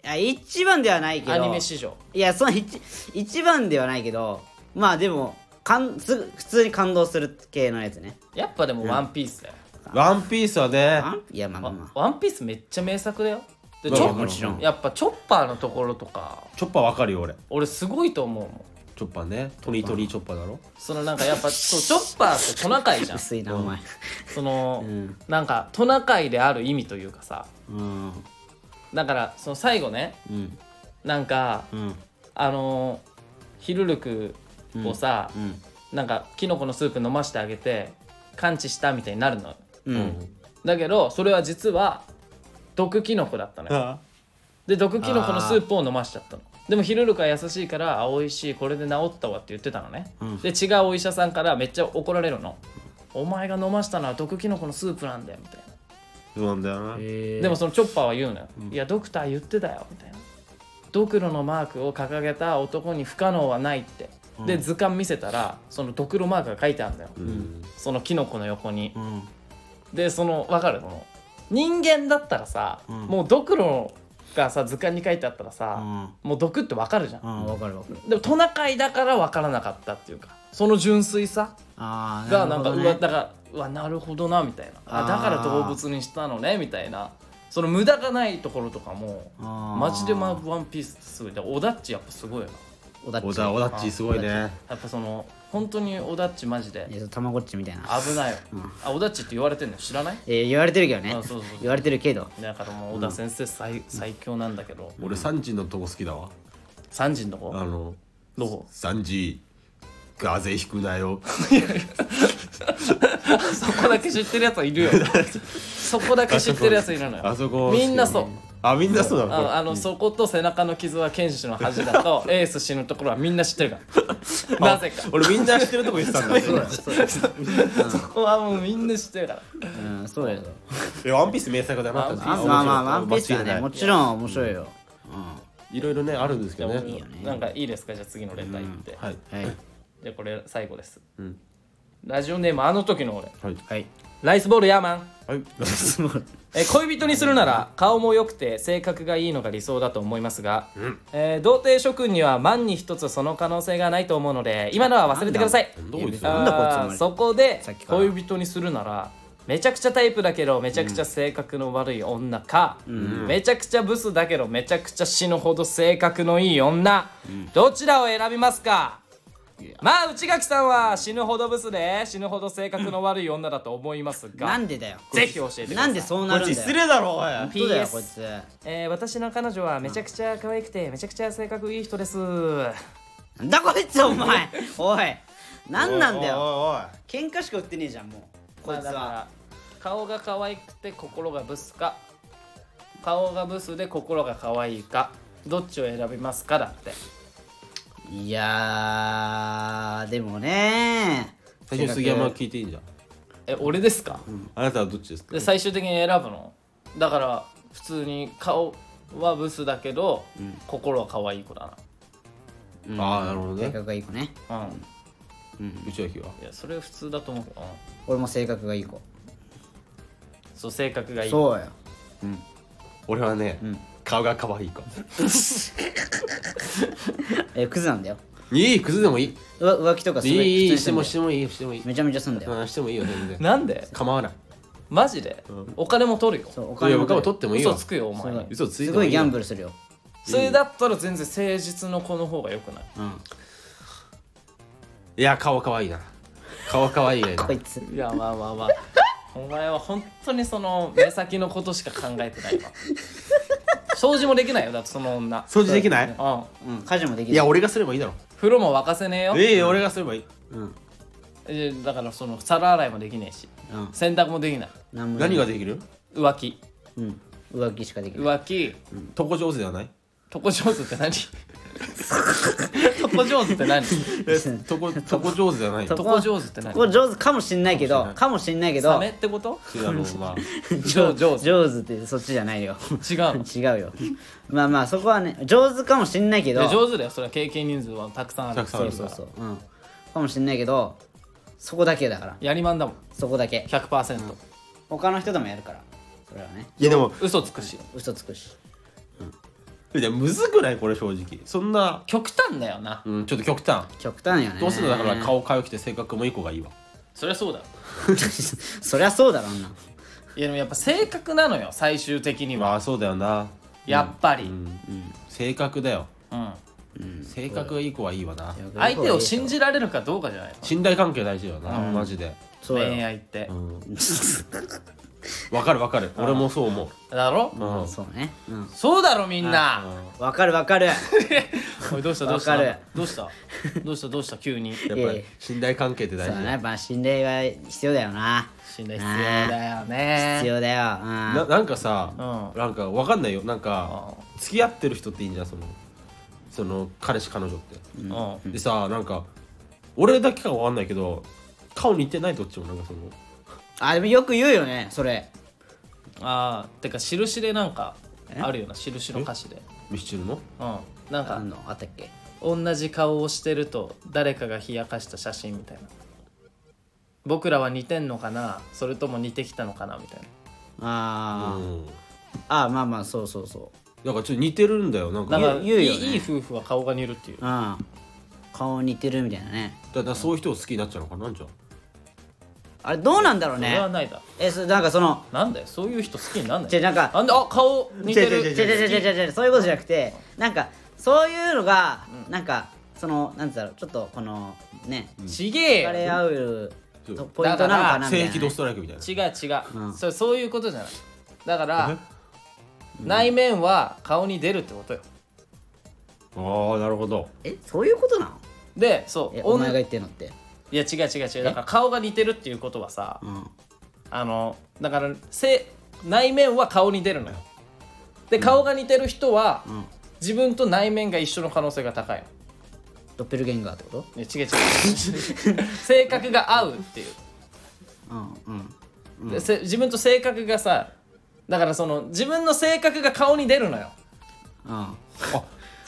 や一番ではないけど。アニメ史上。いやその一一番ではないけど。まあでもかんすぐ普通に感動する系のやつね。やっぱでもワンピースだよ。ワンピースはねあいやまあまあ。まあワンピースめっちゃ名作だよ。でまあチョもちろん。やっぱチョッパーのところとか。チョッパーわかるよ俺。俺すごいと思う。もんチョッパーね。トニートニーチョッパーだろ。そのなんかやっぱそうチョッパーってトナカイじゃん。薄いなお前。その、うん。なんかトナカイである意味というかさ。うん。だからその最後ね。うん。なんかうん。あのーヒルルクをさ、うん。なんかキノコのスープ飲ましてあげて完治したみたいになるの。うん。だけどそれは実は毒キノコだったのよ。あで毒キノコのスープを飲ましちゃったの。でもヒルルクは優しいから「あ美味しいこれで治ったわ」って言ってたのね、うん。で違うお医者さんからめっちゃ怒られるの「お前が飲ましたのは毒キノコのスープなんだよ」みたいな。そうなんだよな。へでもそのチョッパーは言うのよ、いやドクター言ってたよみたいな。ドクロのマークを掲げた男に不可能はないってで図鑑見せたらそのドクロマークが書いてあるんだよ、うん。そのキノコの横に。うん。でその分かる？その人間だったらさ、うん。もうドクロがさ図鑑に書いてあったらうさ、ん。もう毒って分かるじゃん、うん。わかるわかる。でもトナカイだから分からなかったっていうかその純粋さがなんか、ねうわだからうわなるほどなみたいな。ああー。だから動物にしたのねみたいな。その無駄がないところとかもあー。マジでまあワンピースってすごい。だからオダッチやっぱすごいよなおだっち小田小田っちすごいね。やっぱその本当にオダッチマジで。いやたまごっちみたいな。危ないよ、あオダッチって言われてんの知らない？えー言われてるけどね。あそうそうそう。言われてるけど。だからもう小田先生最,、最強なんだけど。俺三時のとこ好きだわ。3時のとこ？あのどこ？三時風邪ひくなよ。そこだけ知ってるやつはいるよ。そこだけ知ってるやついるのよ。あそこみんなそうあみんなそうなの？ああのそこと背中の傷は剣士の恥だと エース死ぬところはみんな知ってるから。なぜか。俺みんな知ってるとこ言ってたんだそうだよ。そう。だよそこはもうみんな知ってるから。うんそうだよ。えワンピース名作だなワンピース。あまあまあワンピースはねもちろん面白いよ。いろいろねあるんですけどね。なんかいいですか？じゃあ次のレタって、はい。じゃあこれ最後です、ん。ラジオネームあの時の俺。はい。はい。ライスボールヤーマン。はいえー恋人にするなら顔も良くて性格がいいのが理想だと思いますが、えー童貞諸君には万に一つその可能性がないと思うので今のは忘れてください。なんだこいつ。あーなんだこいつお前。そこでさっきから。恋人にするならめちゃくちゃタイプだけどめちゃくちゃ性格の悪い女か、めちゃくちゃブスだけどめちゃくちゃ死ぬほど性格のいい女、どちらを選びますか？まあ内垣さんは死ぬほどブスで死ぬほど性格の悪い女だと思いますがなんでだよ。ぜひ教えてください。なんでそうなるんだよ。失礼だろおい。本当だよこいつ。えー私の彼女はめちゃくちゃ可愛くてめちゃくちゃ性格いい人です。なんだこいつお前。おい。なんなんだよ。おいおい喧嘩しか売ってねえじゃんもう。こいつは。まあ顔が可愛くて心がブスか。顔がブスで心が可愛いか。どっちを選びますかだっていやーでもね最初に杉山聞いていいんじゃん？え俺ですか、あなたはどっちですか？で最終的に選ぶの？だから普通に顔はブスだけど、心は可愛い子だうん。ああなるほど性ね格がいい子ね。なうん。内脇はいやそれ普通だと思う。よ、うん。俺も性格がいい子。そう性格がいい。そうよ。俺はね顔が可愛い子。えクズなんだよ。いいクズでもいい。うわ浮気とかすごいいいい普通にすんだよ。してもしてもいいしてもいい。めちゃめちゃすんだよ。うんしてもいいよ全然。なんで？構わない。マジで、お金も取るよ。そうおいや僕は金も取取ってもいいよ嘘つくよお前。すごい嘘ついてすごいギもいいよャンブルするよ。それだったら全然誠実の子の方がよくない？うん。いや顔可愛いな。顔可愛いがいいなこいつ。いやまあまあまあ。お前は本当にその目先のことしか考えてないわ掃除もできないよ。だってその女。掃除できない？うん。うん。家事もできるい。や俺がすればいいだろ。風呂も沸かせねえよ。ええ俺がすればいい。うん。えだからその皿洗いもできねえし。うん。洗濯もできない。何も何ができる？浮気。うん。浮気しかできない。浮気。床上手ではない？床上手って何？床上手って何？え床床上手ではない。床床上手って何？これ上手かもしんないけどかもしんない。けどサメってこと？違うのまあ。上上手上手ってそっちじゃないよ。違うの？違うよ。まあまあそこはね上手かもしんないけど上手だよそれは経験人数はたくさんある。たくさんあるそうそうそう。うん。かもしんないけどそこだけだから。やりまんだもん。そこだけ。100%、他の人でもやるから。それはね。いやでも嘘つくし。嘘つくしいやむずくない？これ正直。そんな。極端だよな。うんちょっと極端。極端よね。どうするの？だから顔かよくて性格もいい子がいいわ。そりゃそうだよ そりゃそうだろあんな。いやでもやっぱ性格なのよ最終的には。まあそうだよな。やっぱり、うん。性格だよ。うん。性格がいい子はいいわな相手を信じられるかどうかじゃない信頼関係大事だよなマジで。そうよ恋愛って。う、ん わかるわかる。俺もそう思う。だろ、うん。そうね。うん。そうだろみんな、わかるわかる。おいどうした？どうした？わかる。どうした？どうした？どうした？急に。やっぱり信頼関係って大事だよそうだね。まあ信頼が必要だよな。信頼必要だよね。必要だよ。ななんかさうん。なんかわかんないよ。なんかう付き合ってる人っていいんじゃんそのその彼氏彼女って。ん。うん。でさなんか俺だけかわかんないけど顔似てないどっちも。なんかそのあでもよく言うよねそれ。ああてか印でなんかあるよな印の歌詞で。ミスチルの？うんなんかあんの？あったっけ？同じ顔をしてると誰かが冷やかした写真みたいな。僕らは似てんのかな？それとも似てきたのかな？みたいな。あー、うん。あーまあまあそうそうそだからちょっと似てるんだよな。んかだから言う言うよね。いいいい夫婦は顔が似るっていう。ううん。顔似てるみたいなね。だからそういう人を好きになっちゃうのかなんじゃああれどうなんだろうそれねはないだ。えそなんかそのなんだよ。そういう人好きになんない。違うなんかなんあ顔似てる。違う違う違う違う違うそういうことじゃなくてなんかそういうのが、うん。なんかそのなんだろうちょっとこのねちげえ惹れ合ううとポイントなのかなみたい正規ドストライクみたいな。違う違う、うん。それそういうことじゃない。だから内面は顔に出るってことよ。ああなるほど。えそういうことなの？でそうお前が言ってるのって。いや違う違う違う。だから顔が似てるっていうことはさうん。あのだからせ内面は顔に出るのよ。で顔が似てる人は、ん。自分と内面が一緒の可能性が高いの。ドッペルゲンガーってこと？いや違う違う 性格が合うっていう。うん。うん。でせ自分と性格がさだからその自分の性格が顔に出るのよ。うん。あ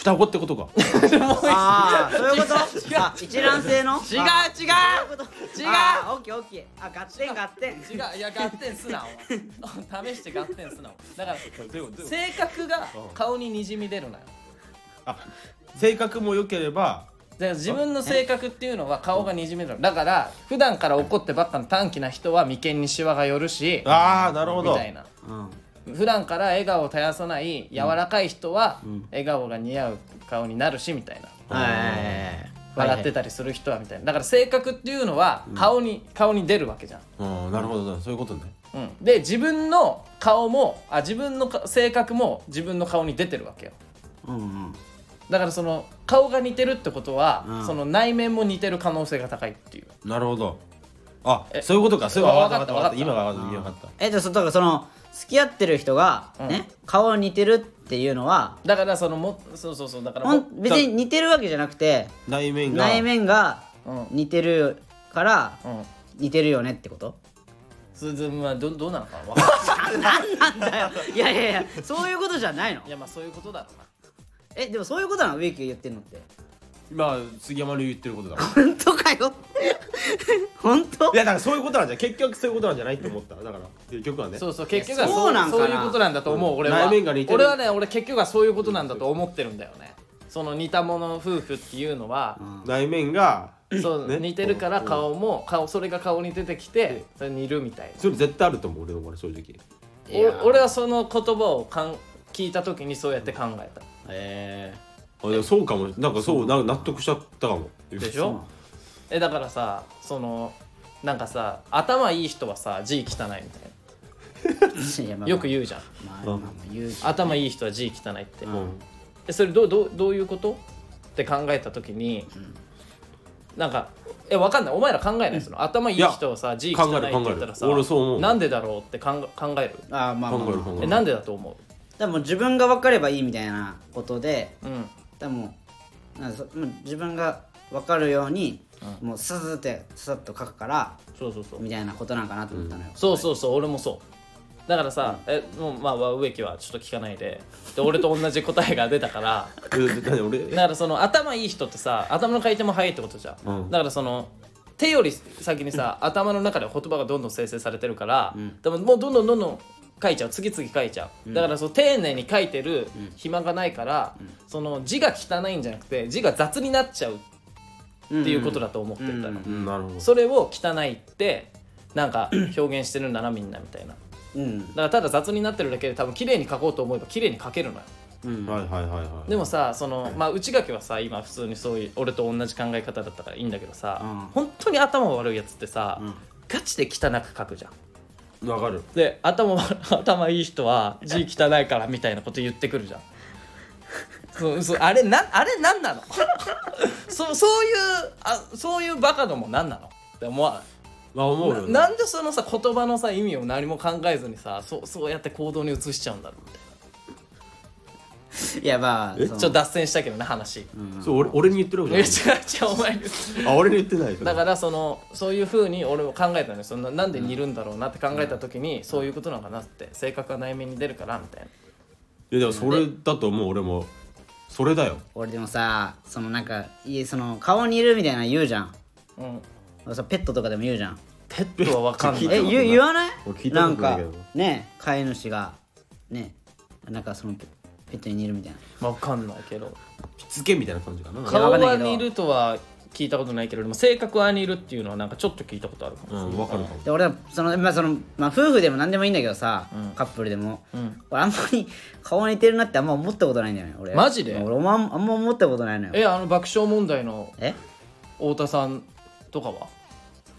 双子ってことか。ああそういうこと？違う。あ一覧性の？違う違う。そういうこと？違う。オッケーオッケー。あ合点合点。違う。いや合点すなお前。試して合点すなお前。だから性格が顔ににじみ出るのよ。あ性格も良ければだから自分の性格っていうのは顔がにじみ出る。だから普段から怒ってばっかの短気な人は眉間にシワが寄るしああなるほど。みたいな。うん普段から笑顔を絶やさない柔らかい人は笑顔が似合う顔になるしみたいな。はい笑ってたりする人はみたいな。だから性格っていうのは顔に、顔に出るわけじゃん、うんなるほどそういうことね。うん、で自分の顔もあ自分のか性格も自分の顔に出てるわけよ。うんうん。だからその顔が似てるってことは、うん。その内面も似てる可能性が高いっていう。なるほど。あえそういうことか。そういうことわ分かった分かった。わかった。今分かった今分かった。えじゃあそだからその付き合ってる人がうん。ね顔似てるっていうのはだからそのもそうそうそうだからほもん別に似てるわけじゃなくて内面が。内面がうん。似てるからうん。似てるよねってこと？それでまあどどうなのかわかんない。なんだよ。いやいやいやそういうことじゃないの。いやまあそういうことだろうな。えでもそういうことなの？植木が言ってんのって今杉山の言ってることだ本当かよ。本当？いやだからそういうことなんじゃ結局そういうことなんじゃないって思った。だから結局はね。そうそう結局はそそううなんかな？そういうことなんだと思う、俺は。内面が似てる。俺はね俺結局はそういうことなんだと思ってるんだよね。その似た者夫婦っていうのは、内面がそう、ね。似てるから顔も顔それが顔に出てきてそれ似るみたいそれ絶対あると思う俺の俺正直。なお俺はその言葉をかん聞いた時にそうやって考えた。えあでもそうかも。なんかそうなんか納得しちゃったかも。でしょ？えだからさそのなんかさ頭いい人はさ字汚いみたいな。よく言うじゃん。まあまあまあ言うけど頭いい人は字汚いって、うん。えそれどうどうどういうこと？って考えた時に、なんかえわかんない。お前ら考えない？その頭いい人はさ字汚いって言ったらさ考える俺そう思う。なんでだろうって考え考える？あーまあまあ、まあ、考える考える。えなんでだと思でも自分が分かればいいみたいなことでううんでもなんかそもう自分が分かるように、もうスズってさっと書くからそうそうそう。みたいなことなんかなと思ったのよ、そうそうそう俺もそう。だからさ、えもうまあ植木はちょっと聞かないで。で俺と同じ答えが出たから。え何俺 だからその頭いい人ってさ頭の回転も速いってことじゃん、うん。だからその手より先にさ、頭の中で言葉がどんどん生成されてるから、でももうどんどんどんどん書いちゃう。次々書いちゃう、だからそう丁寧に書いてる暇がないから、その字が汚いんじゃなくて字が雑になっちゃうっていうことだと思ってたの、それを汚いってなんか表現してるんだなみんなみたいな。うん。だからただ雑になってるだけで多分綺麗に書こうと思えば綺麗に書けるのよ。うん。はいはいはいはい。でもさそのまあ内垣はさ今普通にそういう俺と同じ考え方だったからいいんだけどさ、うん。本当に頭悪いやつってさ、うん。ガチで汚く書くじゃんわかる。で頭悪 頭いい人は字汚いからみたいなこと言ってくるじゃん。そうそうあれなあれなんなの？そうそういうあそういうバカどもなんなの？って思わない？まあ思うよね。ななんでそのさ言葉のさ意味を何も考えずにさそうそうやって行動に移しちゃうんだろうみたいいやまあえ？その。なちょっと脱線したけどね話、そう俺俺に言ってるわい。や違けう違うお前。にじゃないあ俺に言ってないだからそのそういうふうに俺も考えたのよ。そんななんで似るんだろうなって考えた時に、そういうことなのかなって。性格が内面に出るからみたいな。いやでもそれだと思う俺も。それだよ。俺でもさそのなんかいいその顔にいるみたいなの言うじゃん。うん。さペットとかでも言うじゃん。ペットは分かんない。え言言わない？俺聞いたことないけど。んかね飼い主がねなんかそのペペットに似るみたいな。分かんないけど。しつけみたいな感じかな。顔は似るとは聞いたことないけどでも性格は似るっていうのはなんかちょっと聞いたことあるかも。うんわかるかも。で俺はその,、まあそのまあ、夫婦でも何でもいいんだけどさ、うん。カップルでも、うん。俺あんまり顔似てるなってあんま思ったことないんだよね俺。マジで？俺もあんあんま思ったことないのよ。えあの爆笑問題のえ？太田さんとかは？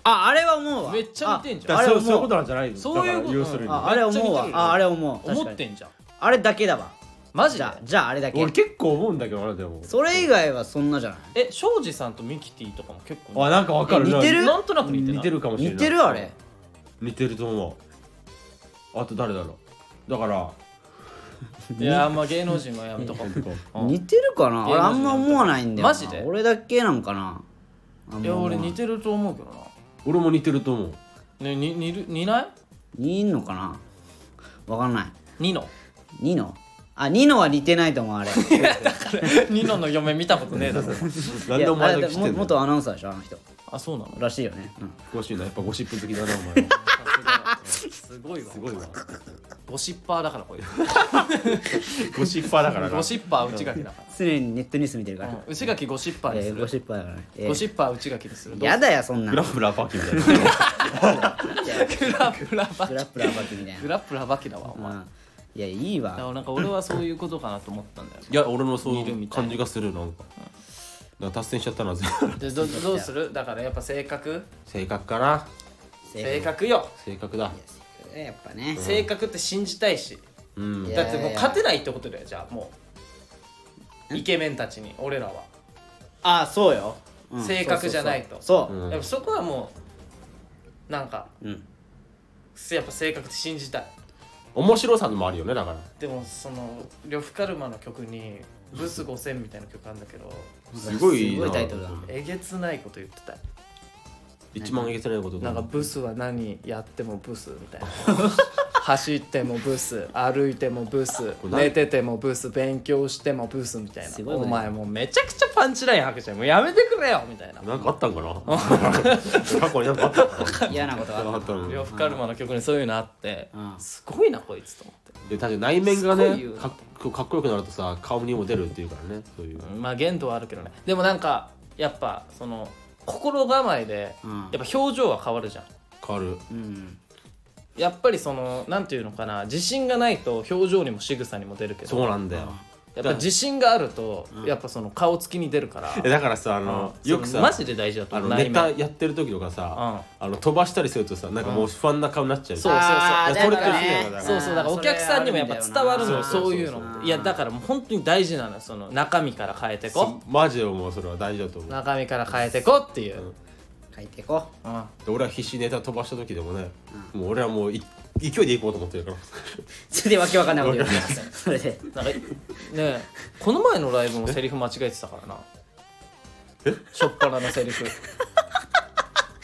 ああれは思うわ。めっちゃ似てんじゃん。ああれそう。そういうことなんじゃないの？そういうことだから要するに。ああれ思うわ。ああれ思う思ってんじゃん。あれだけだわマジで？じゃあじゃああれだけ。俺結構思うんだけどなでも。それ以外はそんなじゃない。え庄司さんとミキティとかも結構あなんかわかる。え似てる？なんとなく似てない？似てるかもしれない。似てるあれ。似てると思う。あと誰だろう。だからいやあんま芸能人はやめとこう。うん 似てるかな？芸能人俺あんま思わないんだよな。マジで？俺だけなんかな。あんまい。や俺似てると思うけどな。俺も似てると思う。ねに似る？似ない？似んのかな？わかんない。ニノニノあニノは似てないと思うあれ。ニノの嫁見たことねえだろ。なんでお前だけ知ってんのいやあれも元アナウンサーでしょあの人。あそうなの？らしいよね、うん。詳しいな。やっぱゴシップ好きだなお前は。すごいわ。すごいわ。ゴシッパーだからこい ゴシッパーだからな。つゴシッパー内垣だか常にネットニュース見てるから、らうん内垣ゴシッパーにする。えーゴシッパーだからね、えー。ゴシッパー内垣にする。やだよそんなブラのブラパキみたいな。グラプラバキ。プラプラバキみたいグラプラバキだわお前。な、うん、いやいいだかわらなんか俺はそういうことかなと思ったんだよいや俺もそう似るみたいな。感じがするなんか。なんか達成しちゃったなでど どうする？だからやっぱ性格？性格かな。性格よ。性格だ。やっぱね、性格って信じたいし。うん。いやだってもう勝てないってことだよじゃあもう。イケメンたちに俺らは。あそうよ、うん。性格じゃないと。そううん。やっぱそこはもうなんかう、うん、やっぱ性格って信じたい面白さもあるよねだから。でもその呂布カルマの曲に「ブス5000」みたいな曲あるんだけどすごいすごいなタイトルだ。なえげつないこと言ってたよ一番えげつないことな。んかブスは何やってもブスみたいな。走ってもブス歩いてもブス寝ててもブス勉強してもブスみたいな。すごいことお前もうめちゃくちゃパンチライン吐くじゃん。もうやめてくれよみたいな。なんかあったんかな？過去になんかあったんか嫌なことなあがったの。呂布カルマの曲にそういうのあってうん。すごいなこいつと思って。で確かに内面がねかっこかっこよくなるとさ顔にも出るっていうからねそういう。まあ限度はあるけどね。でもなんかやっぱその心構えでうん。やっぱ表情は変わるじゃん。変わる。うん。やっぱりそのなんていうのかな自信がないと表情にも仕草にも出るけど。そうなんだよやっぱ自信があるとやっぱその顔つきに出るから。えだからさあのよくさマジで大事だとあ思うネタ面やってる時とかさあの飛ばしたりするとさなんかもう不安な顔になっちゃうそうそれだからね。ってそうそうそう。だからお客さんにもやっぱ伝わるのよ。そういうのいやだからもう本当に大事なのよ。その中身から変えてこマジで思うそれは大事だと思う。中身から変えてこっていう、うん書いていこで俺は必死にネタ飛ばした時でもねもう俺はもうい勢いでいこうと思ってるから。う それでわけわかんないこと言ってそれで。なんかねえこの前のライブもセリフ間違えてたからな。え？しょっぱなのセリフ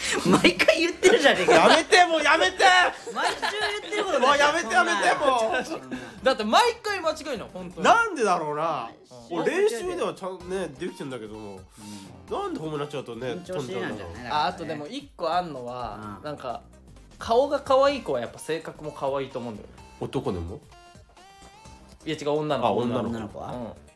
毎回言ってるじゃねえか。やめてもうやめて。毎週言ってることもうやめてやめても だって毎回間違えるの本当うに。なんでだろうな。うん。俺練習ではちゃんねできてんだけども。なんで褒めになっちゃうとね緊張しいなんじゃないああとでも一個あんのは、うん。なんか顔が可愛い子はやっぱ性格も可愛いと思うんだよね。男でも？いや違う女の子。あ女の子。女の子は。うん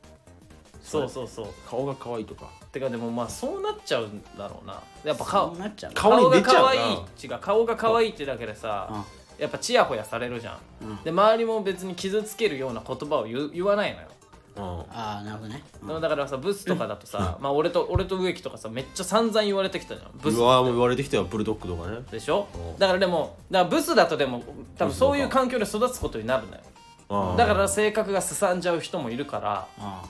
そうそうそう。顔が可愛いとか。てかでもまあそうなっちゃうんだろうな。やっぱ顔そうなっちゃう顔。に出ちゃうな。顔が可愛い。違う。顔が可愛いってだけでさ、やっぱチヤホヤされるじゃん、うん。で周りも別に傷つけるような言葉を言う言わないのよ、うん。ああなるほどね。でもだからさブスとかだとさ、まあ俺と俺と植木とかさめっちゃ散々言われてきたじゃん。ブスうわもう言われてきたよ。ブルドッグとかね。でしょ？うん。だからでもだからブスだとでも多分そういう環境で育つことになるのよ。うん。だから性格がすさんじゃう人もいるから。あ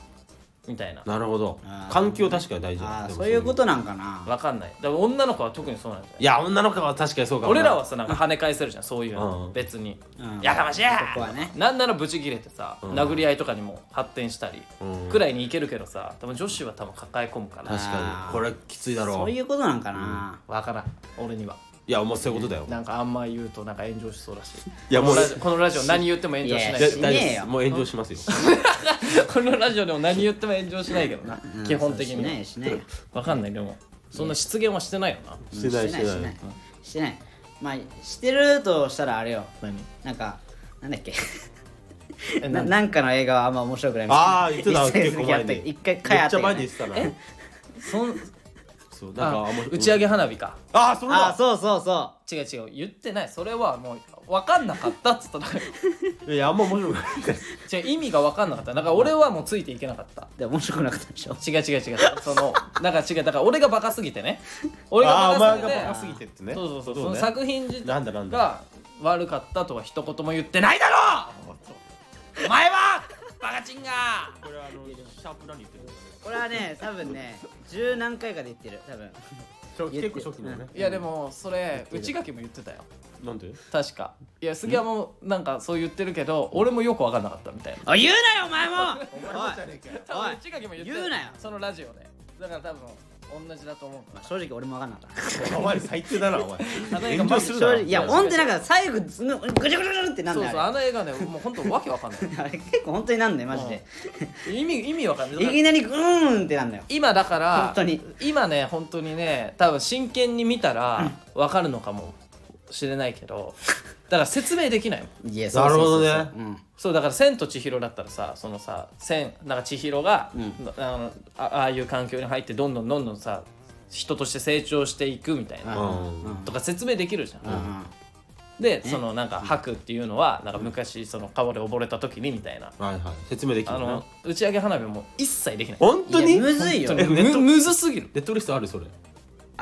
みたいな。なるほど。環境確かに大事あだそういう。ことなんかな。わかんない。だから女の子は特にそうなんじゃないいや女の子は確かにそうかもな。俺らはさなんか跳ね返せるじゃんそういうの。うん別に。うん。やかましいやそこはね。なんならブチ切れてさん。殴り合いとかにも発展したりうん。くらいにいけるけどさ多分女子は多分抱え込むから。確かに。これきついだろそういうことなんかな。わからん。俺には。いやもうそういうことだよ。なんかあんま言うとなんか炎上しそうだし。いやもうこのラジオこのラジオ何言っても炎上しないいやいやしねえよ大丈夫ですもう炎上しますよ。このラジオでも何言っても炎上しないけどな。うん。基本的そうしないにしない。わかんない。でもそんな失言はしてないよな。してないしてない。してないしてない。まあしてるとしたらあれよ。何なんかなんだっけ。えな何？なんかの映画はあんま面白くないみたいな。ああ言ってた。一回結構前に。一回回あったよね。めっちゃ前に言ってたな。そんそうなんかああんま打ち上げ花火か。ああそれだ。ああそうそうそ違う違う言ってない。それはもう分かんなかったっつっただけいやあんま面白くない違う意味が分かんなかった。だから俺はもうついていけなかった。うで面白くなかったでしょ。違う違う違う。そのだから違うだから俺がバカすぎてね。俺がああおバカすぎて前がバカすぎてってね。そうそうそう。そのね。作品自なんだなんだ。が悪かったとは一言も言ってないだろお前はバカチンがこれあのシャープ何言ってるこれはね多分ね十何回かで言ってる多分。シ初期結構初期のね。いやでもそれ内垣も言ってたよ。なんで？確か。いや杉山もなんかそう言ってるけど俺もよく分かんなかったみたいな。あ言うなよお前も。多分内垣も言って言うなよ。そのラジオで。だから多分同じだと思うまあ正直俺も分かんなかったお前最低だなお前。炎上するだろ正直。いやほんとなんか最後ずぐちゃぐちゃぐちゃってなんそうそうだよああの映画ねもう本当わけわかんない。れあれ結構本当になんだよマジで。意味意味わかんない。いきなりグーンってなんだよ今だから本当に。今ね本当にね多分真剣に見たらわかるのかもしれないけどだから説明できないもん。いやなるほどね。そうだから「千と千尋」だったらさそのさ千なんか千尋が、あのあああいう環境に入ってどんどんどんどんさ人として成長していくみたいな、うん。とか説明できるじゃん、うん。でそのなんか吐くっていうのはなんか昔その川で溺れた時にみたいな。はいはい。説明できるな。あの打ち上げ花火も一切できない。本当に？いやむずいよ。本当に。えネットむむずすぎる。ネットリストあるそれ。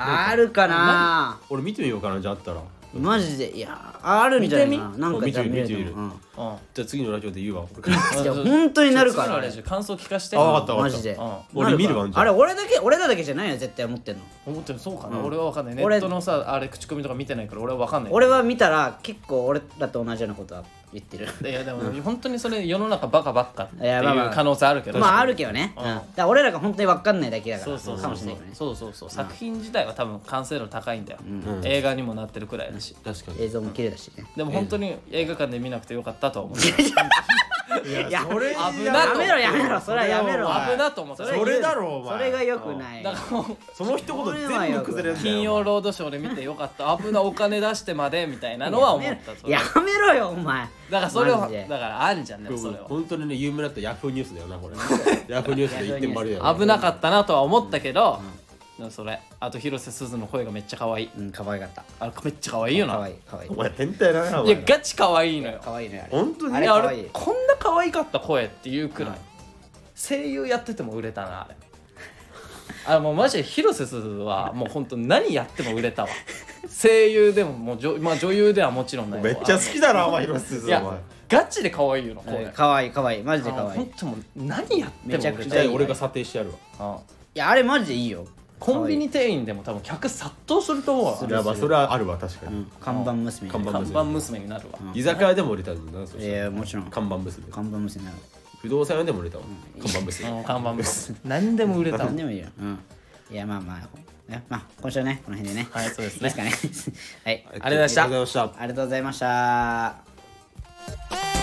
あるかな俺見てみようかなじゃああったらマジで？いやあるんじゃな。いか見ななんかじゃあ見てみる。うん。うん。じゃあ次のラジオで言うわ。俺からいや本当になるから。感想聞かして。あわかったわかった。マジで。うん。俺見るわじゃあ。あれ俺だけ俺らだけじゃないよ絶対思ってんの。思ってる。そうかな、うん。俺は分かんない。ネ俺ットのさあれ口コミとか見てないから俺は分かんない。俺は見たら結構俺らと同じようなことは言ってる。いやでも、本当にそれ世の中バカばっかっていいやまあまあ。う可能性あるけど。まああるけどね、うん。うん。だから俺らが本当に分かんないだけだからそうそうそうそう。かもしれないけどね。そうそうそう。作品自体は多分完成度高いんだよ、うん。映画にもなってるくらいだし。確かに。映像も綺麗だしね。でも本当に映画館で見なくてよかったとは思う いやそれ危やなめろやめろ。それはやめろ。危なと思ったそれだろお前それがよくない。だからもうその一言全部崩れる。んだよ金曜ロードショーで見てよかった。危なお金出してまでみたいなのは思ったそれやめろよお前。だからそれをマだジで。からあんじゃんねそれは。本当にね有名だったヤフーニュースだよなこれヤフーニュースで言ってもあるよ 危なかったなとは思ったけど、それ。あと広瀬すずの声がめっちゃ可愛い。うん可愛かった。あれめっちゃ可愛いよな。可愛い可愛い。お前変態だなおいや前。ガチ可愛いのよ。可愛いねあれ本当に？あいやあれ可愛い。れこんな可愛かった声っていうくらい、声優やってても売れたなあれ。あもうマジで広瀬すずはもう本当何やっても売れたわ。声優でももう女,、まあ、女優ではもちろんない。めっちゃ好きだなお前広瀬すいやずお前ガチで可愛いよな声、うん可愛い可愛い。マジで可愛い。本当もう何やってもめちゃくちじゃあ俺が査定してやるわ。うんいやあれマジでいいよコンビニ店員でも多分客殺到すると思うわ。いやまあそれはあるわ確かに。うん。看板娘になる看看板娘になるわ、居酒屋でも売れたんだなそしいやもちろん。看板娘。看板娘になる。不動産屋でも売れたわ看板娘。うん看板娘。何でも売れたわ何でもいいよ。うん。いやまあまあ。ねまあ今週はねこの辺でね。はいそうですね。いいですかね。はいありがとうございました。ありがとうございました